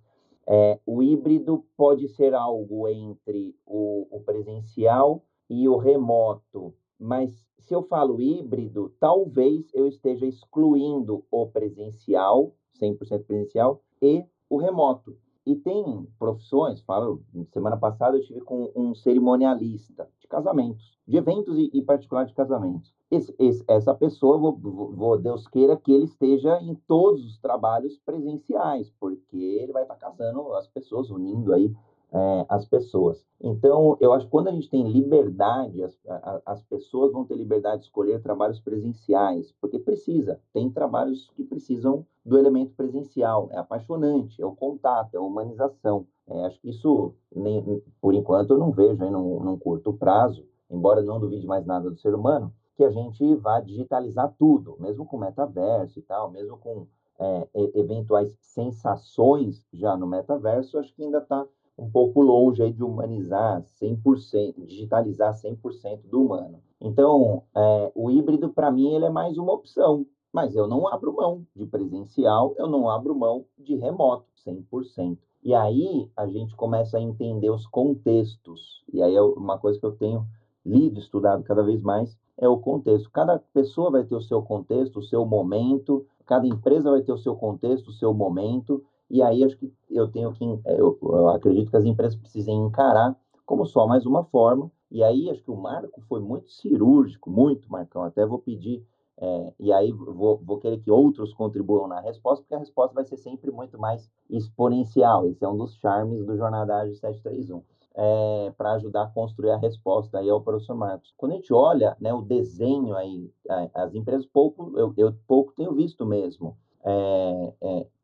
é, o híbrido pode ser algo entre o, o presencial e o remoto. Mas se eu falo híbrido, talvez eu esteja excluindo o presencial, 100% presencial, e o remoto. E tem profissões, falo, semana passada eu tive com um cerimonialista de casamentos, de eventos e, e particular de casamentos. Esse, esse, essa pessoa, vou, vou, Deus queira que ele esteja em todos os trabalhos presenciais, porque ele vai estar casando as pessoas, unindo aí é, as pessoas. Então, eu acho que quando a gente tem liberdade, as, as pessoas vão ter liberdade de escolher trabalhos presenciais, porque precisa. Tem trabalhos que precisam do elemento presencial. É apaixonante, é o contato, é a humanização. É, acho que isso, nem, por enquanto, eu não vejo aí num, num curto prazo, embora não duvide mais nada do ser humano, que a gente vá digitalizar tudo, mesmo com metaverso e tal, mesmo com é, eventuais sensações já no metaverso, acho que ainda está um pouco longe aí de humanizar 100%, digitalizar 100% do humano. Então, é, o híbrido, para mim, ele é mais uma opção, mas eu não abro mão de presencial, eu não abro mão de remoto, 100%. E aí a gente começa a entender os contextos, e aí é uma coisa que eu tenho lido, estudado cada vez mais, é o contexto. Cada pessoa vai ter o seu contexto, o seu momento, cada empresa vai ter o seu contexto, o seu momento, e aí acho que eu tenho que, é, eu, eu acredito que as empresas precisem encarar como só mais uma forma. E aí acho que o Marco foi muito cirúrgico, muito, Marcão. Até vou pedir, é, e aí vou, vou querer que outros contribuam na resposta, porque a resposta vai ser sempre muito mais exponencial. Esse é um dos charmes do Jornada Ágil 731. é, para ajudar a construir a resposta aí ao professor Marcos. Quando a gente olha né, o desenho aí, as empresas pouco, eu, eu pouco tenho visto mesmo, é,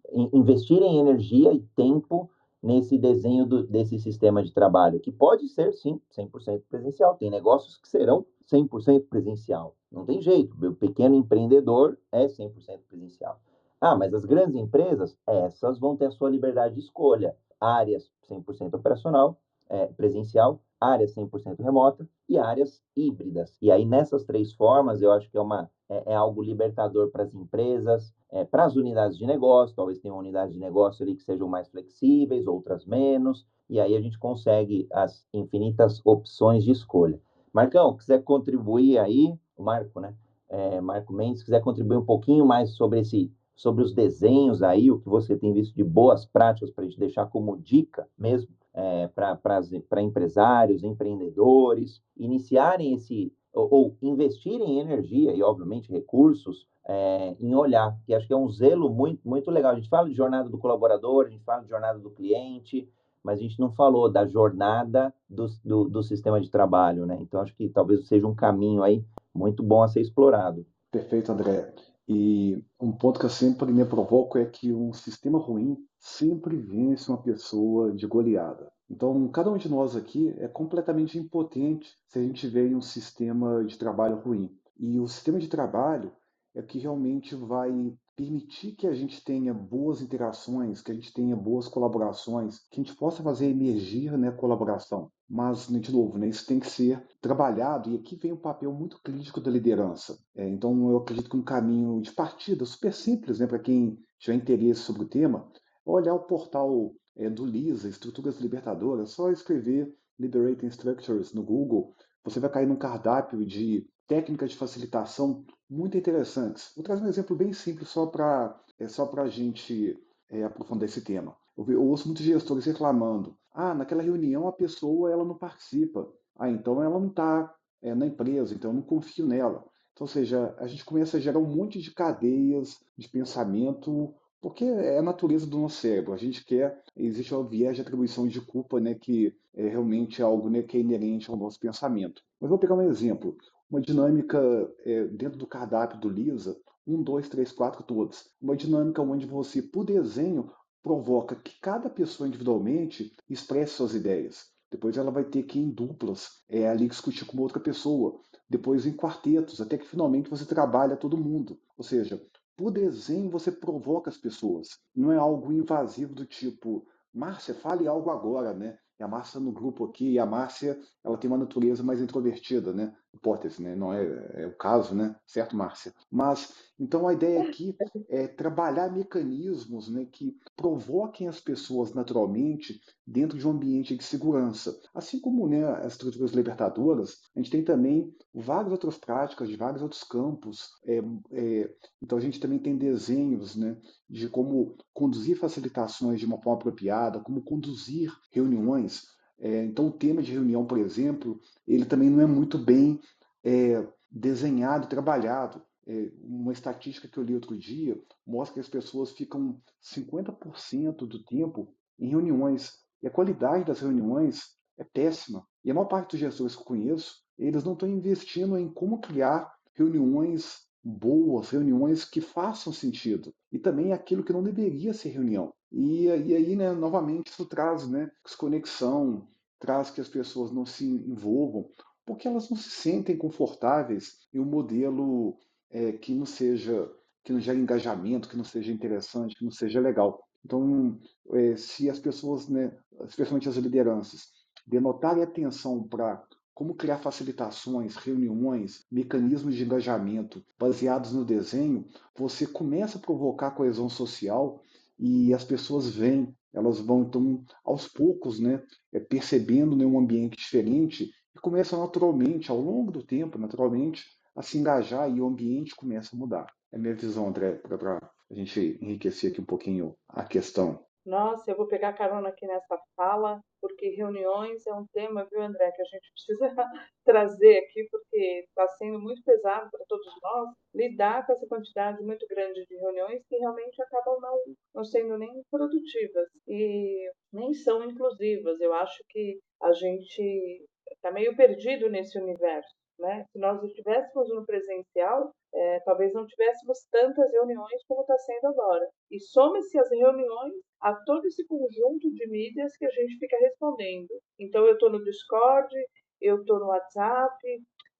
é, investir em energia e tempo nesse desenho do, desse sistema de trabalho, que pode ser, sim, 100% presencial. Tem negócios que serão 100% presencial. Não tem jeito. O pequeno empreendedor é 100% presencial. Ah, mas as grandes empresas, essas vão ter a sua liberdade de escolha. Áreas 100% operacional, é, presencial, áreas 100% remota e áreas híbridas. E aí, nessas três formas, eu acho que é, uma, é, é algo libertador para as empresas, é, para as unidades de negócio, talvez tenha unidades de negócio ali que sejam mais flexíveis, outras menos, e aí a gente consegue as infinitas opções de escolha. Marcão, quiser contribuir aí, o Marco, né? É, Marco Mendes, quiser contribuir um pouquinho mais sobre esse sobre os desenhos aí, o que você tem visto de boas práticas para a gente deixar como dica mesmo é, para empresários, empreendedores, iniciarem esse, ou, ou investirem em energia e, obviamente, recursos é, em olhar, que acho que é um zelo muito, muito legal. A gente fala de jornada do colaborador, a gente fala de jornada do cliente, mas a gente não falou da jornada do, do, do sistema de trabalho, né? Então, acho que talvez seja um caminho aí muito bom a ser explorado. Perfeito, André. E um ponto que eu sempre me provoco é que um sistema ruim sempre vence uma pessoa de goleada. Então, cada um de nós aqui é completamente impotente se a gente tiver um sistema de trabalho ruim. E o sistema de trabalho é que realmente vai permitir que a gente tenha boas interações, que a gente tenha boas colaborações, que a gente possa fazer emergir né, colaboração. Mas, de novo, né, isso tem que ser trabalhado, e aqui vem um papel muito crítico da liderança. É, então, eu acredito que um caminho de partida super simples né, para quem tiver interesse sobre o tema, é olhar o portal é, do LISA, Estruturas Libertadoras, só escrever Liberating Structures no Google, você vai cair num cardápio de técnicas de facilitação muito interessantes. Vou trazer um exemplo bem simples só para é, só a gente é, aprofundar esse tema. Eu, eu ouço muitos gestores reclamando: ah, naquela reunião a pessoa ela não participa, ah, então ela não está é, na empresa, então eu não confio nela. Então, ou seja, a gente começa a gerar um monte de cadeias de pensamento porque é a natureza do nosso cérebro. A gente quer, existe uma viés de atribuição de culpa, né, que é realmente algo né, que é inerente ao nosso pensamento. Mas vou pegar um exemplo uma dinâmica é, dentro do cardápio do Lisa, um, dois, três, quatro, todos. Uma dinâmica onde você, por desenho, provoca que cada pessoa individualmente expresse suas ideias. Depois ela vai ter que ir em duplas, é, ali discutir com outra pessoa. Depois em quartetos, até que finalmente você trabalha todo mundo. Ou seja, por desenho você provoca as pessoas. Não é algo invasivo do tipo, Márcia, fale algo agora, né? E a Márcia no grupo aqui, e a Márcia, ela tem uma natureza mais introvertida, né? Hipótese, né? Não é, é o caso, né? Certo, Márcia? Mas, então a ideia aqui é trabalhar mecanismos né, que provoquem as pessoas naturalmente dentro de um ambiente de segurança. Assim como né, as estruturas libertadoras, a gente tem também várias outras práticas de vários outros campos. É, é, então a gente também tem desenhos né, de como conduzir facilitações de uma forma apropriada, como conduzir reuniões. É, então o tema de reunião, por exemplo, ele também não é muito bem é, desenhado trabalhado. É, uma estatística que eu li outro dia mostra que as pessoas ficam 50% do tempo em reuniões e a qualidade das reuniões é péssima. E a maior parte dos gestores que eu conheço, eles não estão investindo em como criar reuniões boas, reuniões que façam sentido. E também aquilo que não deveria ser reunião. E, e aí, né, novamente, isso traz né, desconexão, traz que as pessoas não se envolvam, porque elas não se sentem confortáveis em um modelo é, que não seja que não gere engajamento, que não seja interessante, que não seja legal. Então, é, se as pessoas, né, especialmente as lideranças, denotarem atenção para como criar facilitações, reuniões, mecanismos de engajamento baseados no desenho, você começa a provocar coesão social e as pessoas vêm, elas vão então aos poucos, né, é, percebendo né, um ambiente diferente e começam naturalmente, ao longo do tempo, naturalmente, a se engajar e o ambiente começa a mudar. É a minha visão, André, para a gente enriquecer aqui um pouquinho a questão. Nossa, eu vou pegar carona aqui nessa fala, porque reuniões é um tema, viu, André, que a gente precisa trazer aqui, porque está sendo muito pesado para todos nós lidar com essa quantidade muito grande de reuniões que realmente acabam não, não sendo nem produtivas e nem são inclusivas. Eu acho que a gente está meio perdido nesse universo. Né? Se nós estivéssemos no presencial, é, talvez não tivéssemos tantas reuniões como está sendo agora. E some-se as reuniões a todo esse conjunto de mídias que a gente fica respondendo. Então, eu estou no Discord, eu estou no WhatsApp,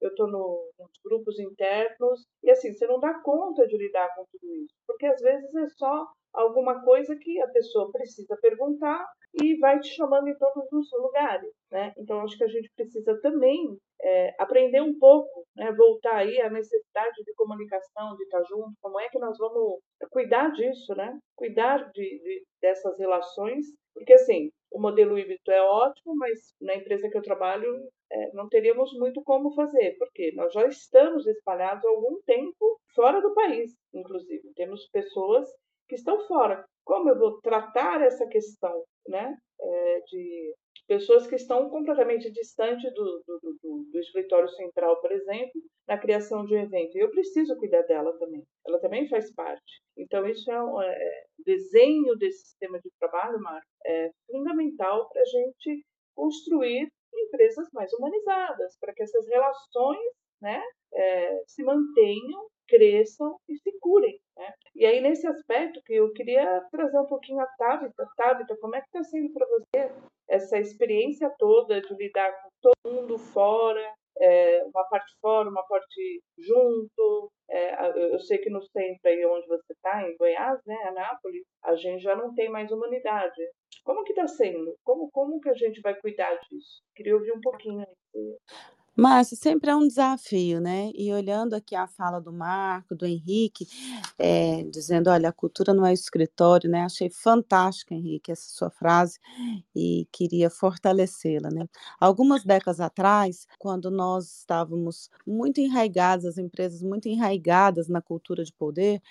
eu estou no, nos grupos internos, e assim, você não dá conta de lidar com tudo isso, porque às vezes é só alguma coisa que a pessoa precisa perguntar e vai te chamando em todos os lugares, né? Então acho que a gente precisa também é, aprender um pouco, né? Voltar aí à necessidade de comunicação, de estar junto. Como é que nós vamos cuidar disso, né? Cuidar de, de dessas relações, porque assim o modelo híbrido é ótimo, mas na empresa que eu trabalho é, não teríamos muito como fazer, porque nós já estamos espalhados há algum tempo fora do país, inclusive. Temos pessoas que estão fora. Como eu vou tratar essa questão né, é, de pessoas que estão completamente distantes do, do, do, do, escritório central, por exemplo, na criação de um evento. Eu preciso cuidar dela também. Ela também faz parte. Então, isso é um é, desenho desse sistema de trabalho, Marco, é fundamental para a gente construir empresas mais humanizadas, para que essas relações né, é, se mantenham cresçam e se curem. Né? E aí, nesse aspecto, que eu queria trazer um pouquinho a Tabita. Tabita, como é que está sendo para você essa experiência toda de lidar com todo mundo fora, é, uma parte fora, uma parte junto. É, eu sei que no centro aí onde você está, em Goiás, né, Anápolis, a gente já não tem mais humanidade. Como que está sendo? Como, como que a gente vai cuidar disso? Queria ouvir um pouquinho Márcia, sempre é um desafio, né? E olhando aqui a fala do Marco, do Henrique, é, dizendo, olha, a cultura não é escritório, né? Achei fantástica, Henrique, essa sua frase e queria fortalecê-la, né? Algumas décadas atrás, quando nós estávamos muito enraigadas, as empresas muito enraigadas na cultura de poder,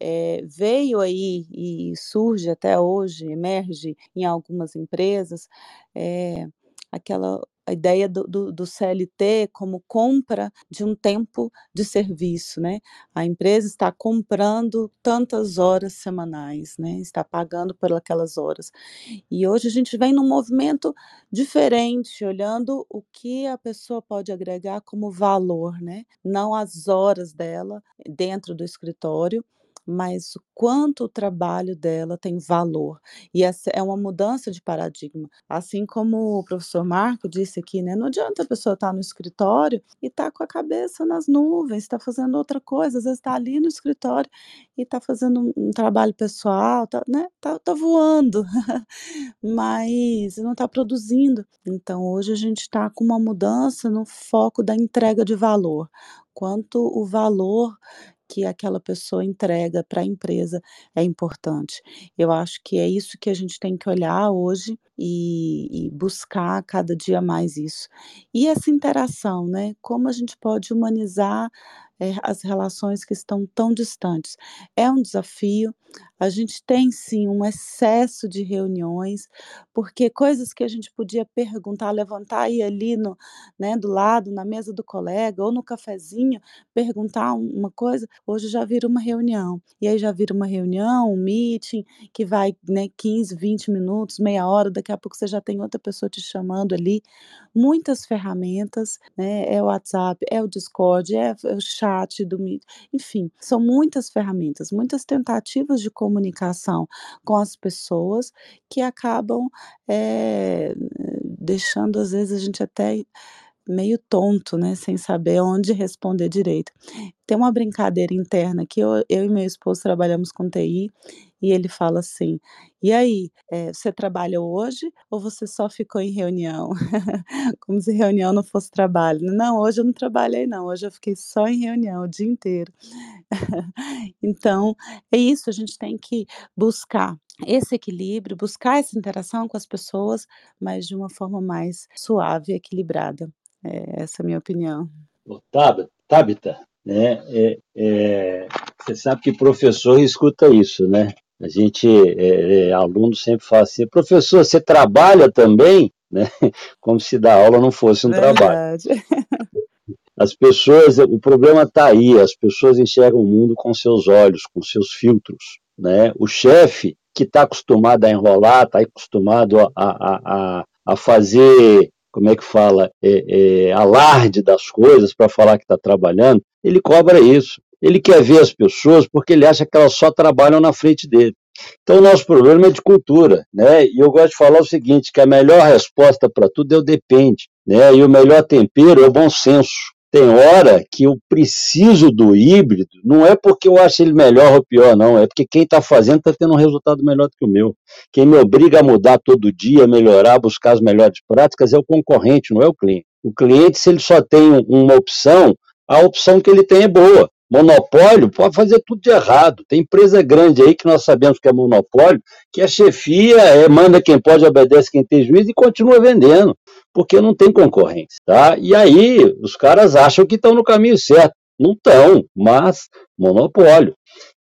é, veio aí e surge até hoje, emerge em algumas empresas, é, aquela a ideia do, do, do, CLT como compra de um tempo de serviço, né? A empresa está comprando tantas horas semanais, né? Está pagando por aquelas horas. E hoje a gente vem num movimento diferente, olhando o que a pessoa pode agregar como valor, né? Não as horas dela dentro do escritório, mas o quanto o trabalho dela tem valor. E essa é uma mudança de paradigma. Assim como o professor Marco disse aqui, né? Não adianta a pessoa estar no escritório e estar tá com a cabeça nas nuvens, está fazendo outra coisa, às vezes está ali no escritório e está fazendo um, trabalho pessoal, está né? tá, tá voando, mas não está produzindo. Então hoje a gente está com uma mudança no foco da entrega de valor. Quanto o valor que aquela pessoa entrega para a empresa é importante. Eu acho que é isso que a gente tem que olhar hoje e, e, buscar cada dia mais isso. E essa interação, né? Como a gente pode humanizar é, as relações que estão tão distantes. É um desafio. A gente tem sim um excesso de reuniões, porque coisas que a gente podia perguntar, levantar e ali no, né, do lado, na mesa do colega ou no cafezinho, perguntar uma coisa, hoje já vira uma reunião. E aí já vira uma reunião, um meeting, que vai né, 15, 20 minutos, meia hora, daqui a pouco você já tem outra pessoa te chamando ali. Muitas ferramentas, né? É o WhatsApp, é o Discord, é, é o chat chat, do Meet, enfim, são muitas ferramentas, muitas tentativas de comunicação com as pessoas que acabam é, deixando, às vezes, a gente até meio tonto, né, sem saber onde responder direito. Tem uma brincadeira interna que eu, eu e meu esposo trabalhamos com TI e ele fala assim: "E aí, eh, você trabalha hoje ou você só ficou em reunião?" Como se reunião não fosse trabalho. "Não, hoje eu não trabalhei não, hoje eu fiquei só em reunião o dia inteiro." Então, é isso, a gente tem que buscar esse equilíbrio, buscar essa interação com as pessoas, mas de uma forma mais suave e equilibrada. É essa é a minha opinião. Tabita, né, é, é, você sabe que professor escuta isso, né? A gente, é, é, aluno sempre fala assim, professor, você trabalha também? Né? Como se dar aula não fosse um Verdade. trabalho. As pessoas, o problema está aí, as pessoas enxergam o mundo com seus olhos, com seus filtros. Né? O chefe que está acostumado a enrolar, está acostumado a, a, a, a, fazer, como é que fala, é, é, alarde das coisas para falar que está trabalhando, ele cobra isso. Ele quer ver as pessoas porque ele acha que elas só trabalham na frente dele. Então, o nosso problema é de cultura, né? E eu gosto de falar o seguinte, que a melhor resposta para tudo é o depende, né? E o melhor tempero é o bom senso. Tem hora que eu preciso do híbrido, não é porque eu acho ele melhor ou pior, não, é porque quem está fazendo está tendo um resultado melhor do que o meu. Quem me obriga a mudar todo dia, melhorar, buscar as melhores práticas é o concorrente, não é o cliente. O cliente, se ele só tem uma opção, a opção que ele tem é boa. Monopólio pode fazer tudo de errado. Tem empresa grande aí que nós sabemos que é monopólio, que a chefia é, manda quem pode, obedece quem tem juízo e continua vendendo porque não tem concorrência, tá? E aí os caras acham que estão no caminho certo. Não estão, mas monopólio.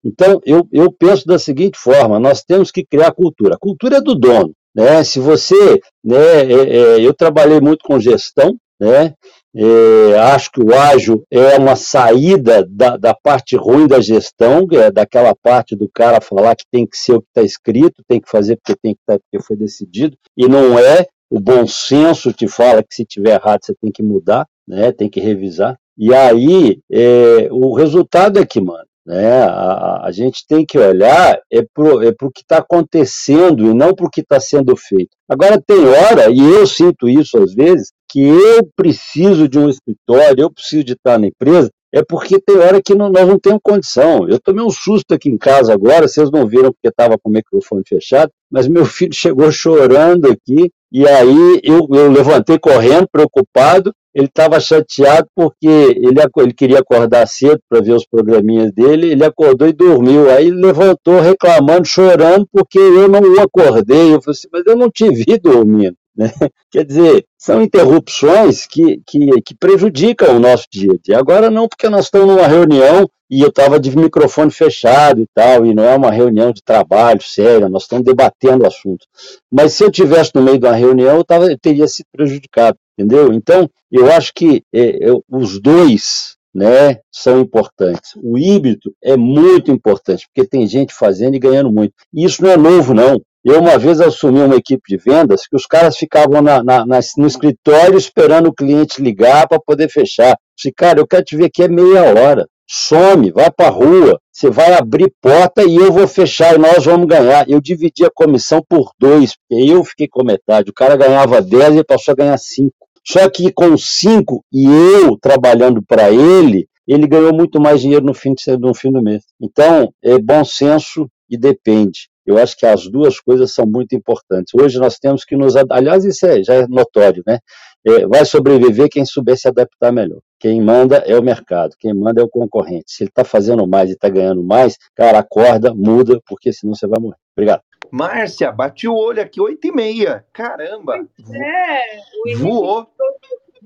Então, eu, eu penso da seguinte forma: nós temos que criar cultura. A cultura é do dono. Né? Se você. Né, é, é, eu trabalhei muito com gestão, né? É, acho que o ágil é uma saída da, da parte ruim da gestão, é daquela parte do cara falar que tem que ser o que está escrito, tem que fazer porque tem que estar tá, porque foi decidido, e não é, o bom senso te fala que se tiver errado você tem que mudar, né? Tem que revisar. E aí é, o resultado é que, mano, né? A, a gente tem que olhar é pro, é pro que está acontecendo e não para o que está sendo feito. Agora tem hora, e eu sinto isso às vezes, que eu preciso de um escritório, eu preciso de estar na empresa, é porque tem hora que não, nós não temos condição. Eu tomei um susto aqui em casa agora, vocês não viram porque estava com o microfone fechado, mas meu filho chegou chorando aqui, e aí eu, eu levantei correndo, preocupado. Ele estava chateado porque ele, ele queria acordar cedo para ver os programinhas dele. Ele acordou e dormiu. Aí levantou reclamando, chorando, porque eu não o acordei. Eu falei assim, mas eu não te vi dormindo. Né? Quer dizer, são interrupções que, que, que, prejudicam o nosso dia a dia. Agora não, porque nós estamos numa reunião e eu estava de microfone fechado e tal, e não é uma reunião de trabalho séria, nós estamos debatendo o assunto. Mas se eu tivesse no meio de uma reunião, eu, tava, eu teria sido prejudicado, entendeu? Então, eu acho que é, eu, os dois né, são importantes. O híbrido é muito importante, porque tem gente fazendo e ganhando muito. E isso não é novo, não. Eu, uma vez, assumi uma equipe de vendas que os caras ficavam na, na, na, no escritório esperando o cliente ligar para poder fechar. Disse, cara, eu quero te ver aqui é meia hora. Some, vai para a rua, você vai abrir porta e eu vou fechar e nós vamos ganhar. Eu dividi a comissão por dois, porque eu fiquei com metade. O cara ganhava 10 e passou a ganhar 5. Só que com 5 e eu trabalhando para ele, ele ganhou muito mais dinheiro no fim, de, no fim do mês. Então, é bom senso e depende. Eu acho que as duas coisas são muito importantes. Hoje nós temos que nos. Aliás, isso é, já é notório, né? É, vai sobreviver quem souber se adaptar melhor. Quem manda é o mercado, quem manda é o concorrente. Se ele está fazendo mais e está ganhando mais, cara, acorda, muda, porque senão você vai morrer. Obrigado. Márcia, bati o olho aqui, 8 e meia. Caramba! É, voou.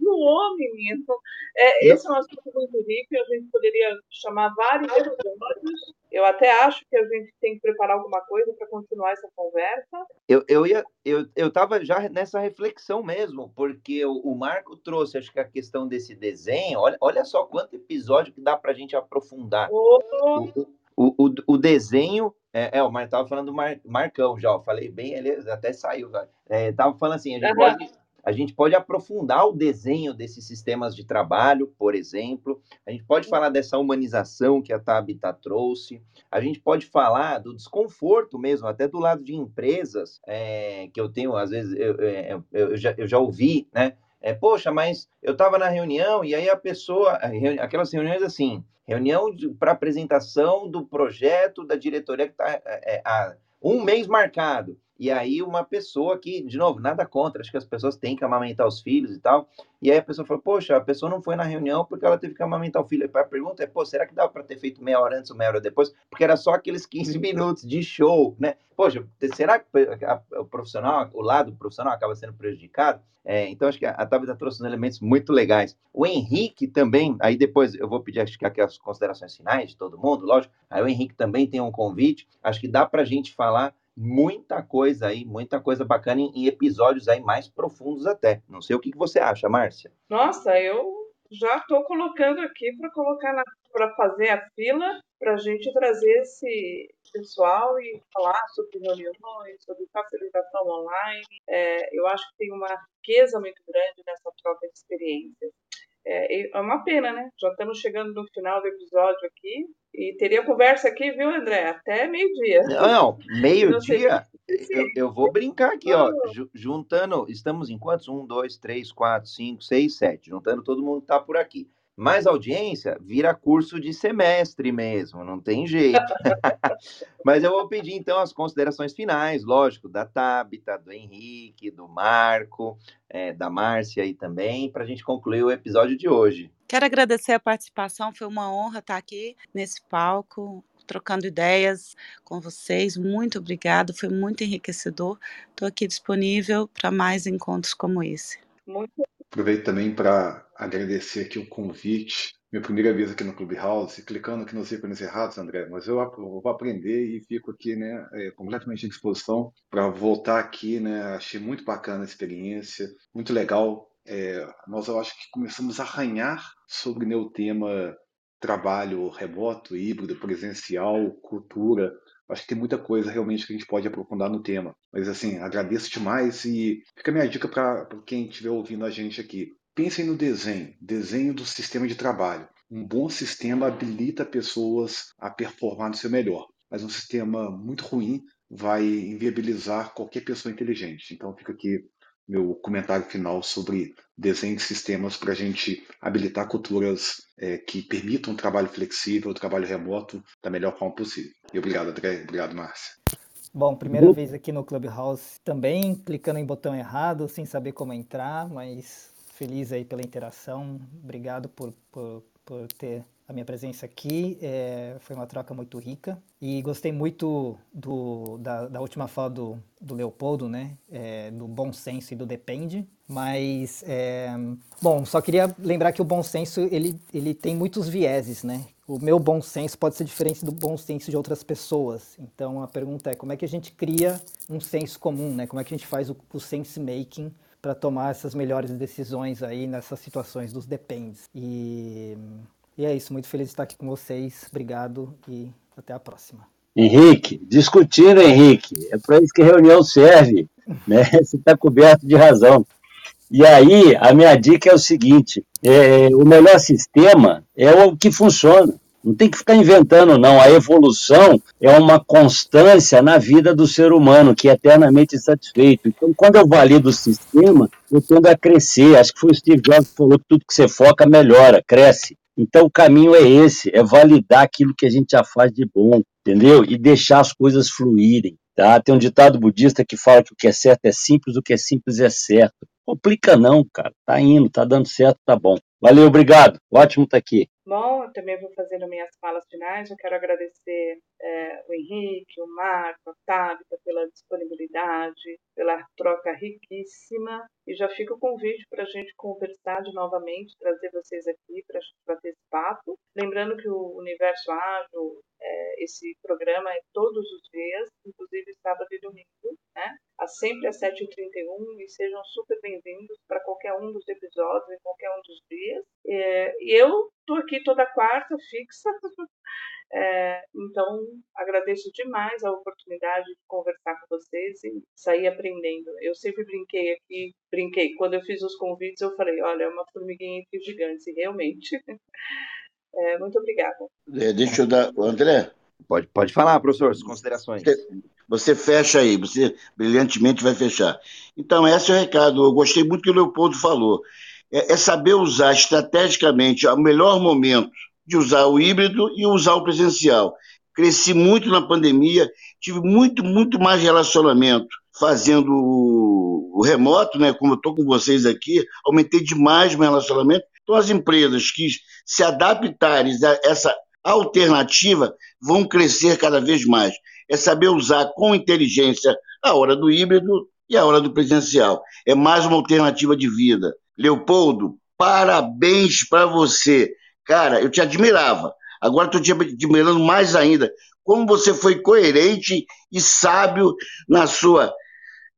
Voou, menino. É, esse é um assunto muito rico, a gente poderia chamar vários episódios eu até acho que a gente tem que preparar alguma coisa para continuar essa conversa. Eu, eu ia, eu, eu estava já nessa reflexão mesmo, porque o, o, Marco trouxe, acho que a questão desse desenho. Olha, olha só quanto episódio que dá para a gente aprofundar. Oh. O, o, o, o, desenho. É, é o Marco estava falando do Mar, Marcão já, eu falei bem, ele até saiu. Estava é, falando assim, a gente uhum. pode a gente pode aprofundar o desenho desses sistemas de trabalho, por exemplo. A gente pode falar dessa humanização que a Tabita trouxe. A gente pode falar do desconforto mesmo, até do lado de empresas, é, que eu tenho, às vezes, eu, eu, eu, já, eu já ouvi, né? É, Poxa, mas eu estava na reunião e aí a pessoa, aquelas reuniões assim, reunião para apresentação do projeto da diretoria que está é, há um mês marcado. E aí uma pessoa que, de novo, nada contra, acho que as pessoas têm que amamentar os filhos e tal. E aí a pessoa falou, poxa, a pessoa não foi na reunião porque ela teve que amamentar o filho. A pergunta é, pô, será que dava para ter feito meia hora antes ou meia hora depois? Porque era só aqueles 15 minutos de show, né? Poxa, será que o profissional, o lado profissional acaba sendo prejudicado? É, então, acho que a Tabita trouxe uns elementos muito legais. O Henrique também, aí depois eu vou pedir acho que aqui as considerações finais de todo mundo, lógico. Aí o Henrique também tem um convite. Acho que dá para a gente falar muita coisa aí, muita coisa bacana em, episódios aí mais profundos até. Não sei o que, que você acha, Márcia. Nossa, eu já estou colocando aqui para colocar para fazer a fila para a gente trazer esse pessoal e falar sobre reuniões, sobre facilitação online. É, eu acho que tem uma riqueza muito grande nessa troca de experiências. É, é uma pena, né? Já estamos chegando no final do episódio aqui. E teria conversa aqui, viu, André? Até meio-dia. Não, não meio-dia. Eu, eu, vou brincar aqui, ó. Juntando, estamos em quantos? Um, dois, três, quatro, cinco, seis, sete. Juntando todo mundo que tá por aqui. Mais audiência vira curso de semestre mesmo, não tem jeito. Mas eu vou pedir então as considerações finais, lógico, da Tabita, do Henrique, do Marco, é, da Márcia aí também, para a gente concluir o episódio de hoje. Quero agradecer a participação, foi uma honra estar aqui nesse palco, trocando ideias com vocês. Muito obrigada, foi muito enriquecedor. Estou aqui disponível para mais encontros como esse. Muito. Aproveito também para agradecer aqui o convite. Minha primeira vez aqui no Clubhouse, clicando aqui nos ícones errados, André, mas eu vou aprender e fico aqui, né, é, completamente à disposição para voltar aqui, né, achei muito bacana a experiência, muito legal é, nós eu acho que começamos a arranhar sobre né, o tema trabalho remoto, híbrido, presencial, cultura. Acho que tem muita coisa realmente que a gente pode aprofundar no tema. Mas assim, agradeço demais e fica a minha dica para quem estiver ouvindo a gente aqui. Pensem no desenho, desenho do sistema de trabalho. Um bom sistema habilita pessoas a performar no seu melhor, mas um sistema muito ruim vai inviabilizar qualquer pessoa inteligente. Então fica aqui meu comentário final sobre desenho de sistemas para a gente habilitar culturas é, que permitam trabalho flexível, trabalho remoto da melhor forma possível. E obrigado, André. Obrigado, Márcia. Bom, primeira vez aqui no Clubhouse também, clicando em botão errado, sem saber como entrar, mas feliz aí pela interação. Obrigado por, por, por ter minha presença aqui. É, foi uma troca muito rica. E gostei muito do, da, da última fala do, do Leopoldo, né? É, do bom senso e do depende. Mas, é, bom, só queria lembrar que o bom senso, ele, ele tem muitos vieses, né? O meu bom senso pode ser diferente do bom senso de outras pessoas. Então, a pergunta é como é que a gente cria um senso comum, né? Como é que a gente faz o, o sense making para tomar essas melhores decisões aí nessas situações dos dependes. E e é isso, muito feliz de estar aqui com vocês. Obrigado e até a próxima. Henrique, discutindo, Henrique, é para isso que a reunião serve, né? Você está coberto de razão. E aí, a minha dica é o seguinte: é, o melhor sistema é o que funciona. Não tem que ficar inventando, não. A evolução é uma constância na vida do ser humano, que é eternamente insatisfeito. Então, quando eu valido o sistema, eu tendo a crescer. Acho que foi o Steve Jobs que falou que tudo que você foca melhora, cresce. Então o caminho é esse, é validar aquilo que a gente já faz de bom, entendeu? E deixar as coisas fluírem. Tá? Tem um ditado budista que fala que o que é certo é simples, o que é simples é certo. Complica não, cara. Tá indo, tá dando certo, tá bom. Valeu, obrigado. Ótimo estar tá aqui. Bom, eu também vou fazendo minhas falas finais. Eu quero agradecer é, o Henrique, o Marco, a Tabita pela disponibilidade, pela troca riquíssima. E já fica o convite para a gente conversar de novamente, trazer vocês aqui para bater esse papo. Lembrando que o Universo Ágil, é, esse programa é todos os dias, inclusive sábado e domingo, né? sempre às 7h31 e sejam super bem-vindos para qualquer um dos episódios, em qualquer um dos dias. É, eu estou aqui toda quarta, fixa. É, então, agradeço demais a oportunidade de conversar com vocês e sair aprendendo. Eu sempre brinquei aqui, brinquei, quando eu fiz os convites, eu falei: olha, é uma formiguinha aqui gigante, realmente. É, muito obrigada. É, deixa eu dar. André? Pode, pode falar, professor, as considerações. Você fecha aí, você brilhantemente vai fechar. Então, esse é o recado. Eu gostei muito do que o Leopoldo falou. É, é saber usar estrategicamente o melhor momento de usar o híbrido e usar o presencial. Cresci muito na pandemia, tive muito, muito mais relacionamento fazendo o remoto, né? Como eu estou com vocês aqui, aumentei demais meu relacionamento. Então, as empresas que se adaptarem a essa alternativa vão crescer cada vez mais. É saber usar com inteligência a hora do híbrido e a hora do presencial. É mais uma alternativa de vida. Leopoldo, parabéns para você. Cara, eu te admirava. Agora estou te admirando mais ainda. Como você foi coerente e sábio na sua.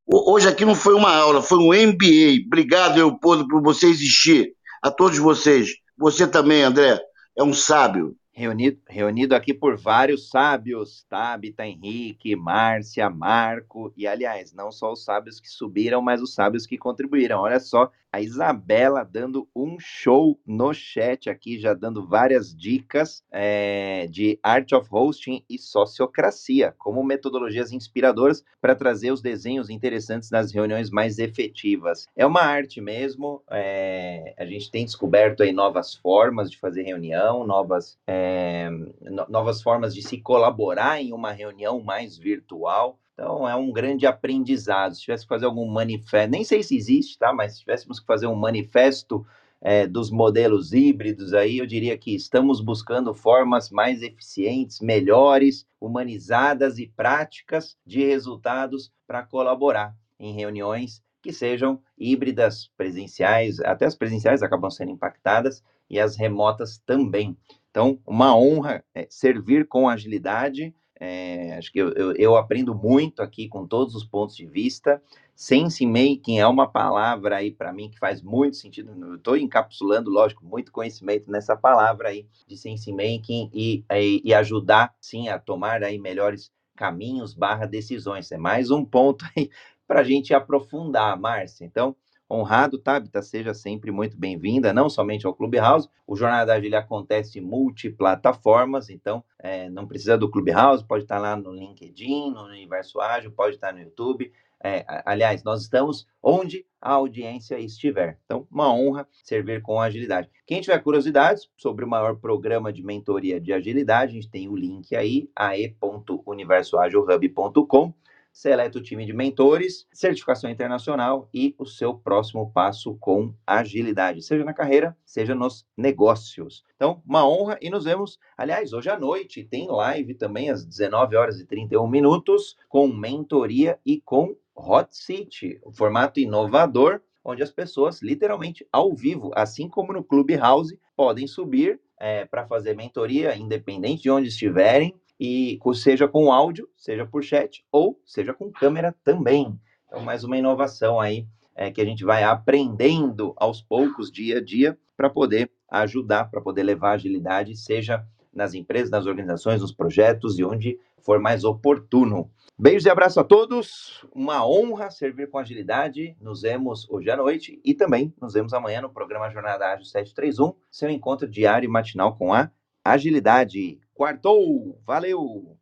Hoje aqui não foi uma aula, foi um MBA. Obrigado, Leopoldo, por você existir. A todos vocês. Você também, André, é um sábio reunido, reunido aqui por vários sábios, Tabita, Henrique, Márcia, Marco, e aliás, não só os sábios que subiram, mas os sábios que contribuíram. Olha só, a Isabela dando um show no chat aqui, já dando várias dicas é, de Art of Hosting e Sociocracia, como metodologias inspiradoras para trazer os desenhos interessantes nas reuniões mais efetivas. É uma arte mesmo, é, a gente tem descoberto aí novas formas de fazer reunião, novas, é, no, novas formas de se colaborar em uma reunião mais virtual. Então, é um grande aprendizado. Se tivesse que fazer algum manifesto, nem sei se existe, tá? Mas se tivéssemos que fazer um manifesto é, dos modelos híbridos aí, eu diria que estamos buscando formas mais eficientes, melhores, humanizadas e práticas de resultados para colaborar em reuniões que sejam híbridas, presenciais, até as presenciais acabam sendo impactadas e as remotas também. Então, uma honra é, servir com agilidade é, acho que eu, eu, eu, aprendo muito aqui com todos os pontos de vista. Sense making é uma palavra aí para mim que faz muito sentido. Eu estou encapsulando, lógico, muito conhecimento nessa palavra aí de sense making e, e, e ajudar sim a tomar aí melhores caminhos barra decisões. É mais um ponto aí para a gente aprofundar, Márcia. Então, honrado, Tabita, seja sempre muito bem-vinda, não somente ao Clubhouse. O Jornada Ágil acontece em multiplataformas, então é, não precisa do Clubhouse, pode estar lá no LinkedIn, no Universo Ágil, pode estar no YouTube. É, aliás, nós estamos onde a audiência estiver. Então, uma honra servir com agilidade. Quem tiver curiosidades sobre o maior programa de mentoria de agilidade, a gente tem o link aí, ae.universoagilhub.com seleta o time de mentores, certificação internacional e o seu próximo passo com agilidade, seja na carreira, seja nos negócios. Então, uma honra e nos vemos, aliás, hoje à noite tem live também às 19 horas e 31 minutos com mentoria e com Hot Seat, o formato inovador onde as pessoas, literalmente ao vivo, assim como no Clubhouse, podem subir é, para fazer mentoria, independente de onde estiverem, e seja com áudio, seja por chat ou seja com câmera também. Então, mais uma inovação aí é, que a gente vai aprendendo aos poucos, dia a dia, para poder ajudar, para poder levar agilidade, seja nas empresas, nas organizações, nos projetos e onde for mais oportuno. Beijos e abraço a todos. Uma honra servir com agilidade. Nos vemos hoje à noite e também nos vemos amanhã no programa Jornada Ágil 731, seu encontro diário e matinal com a agilidade. Quartou! Valeu!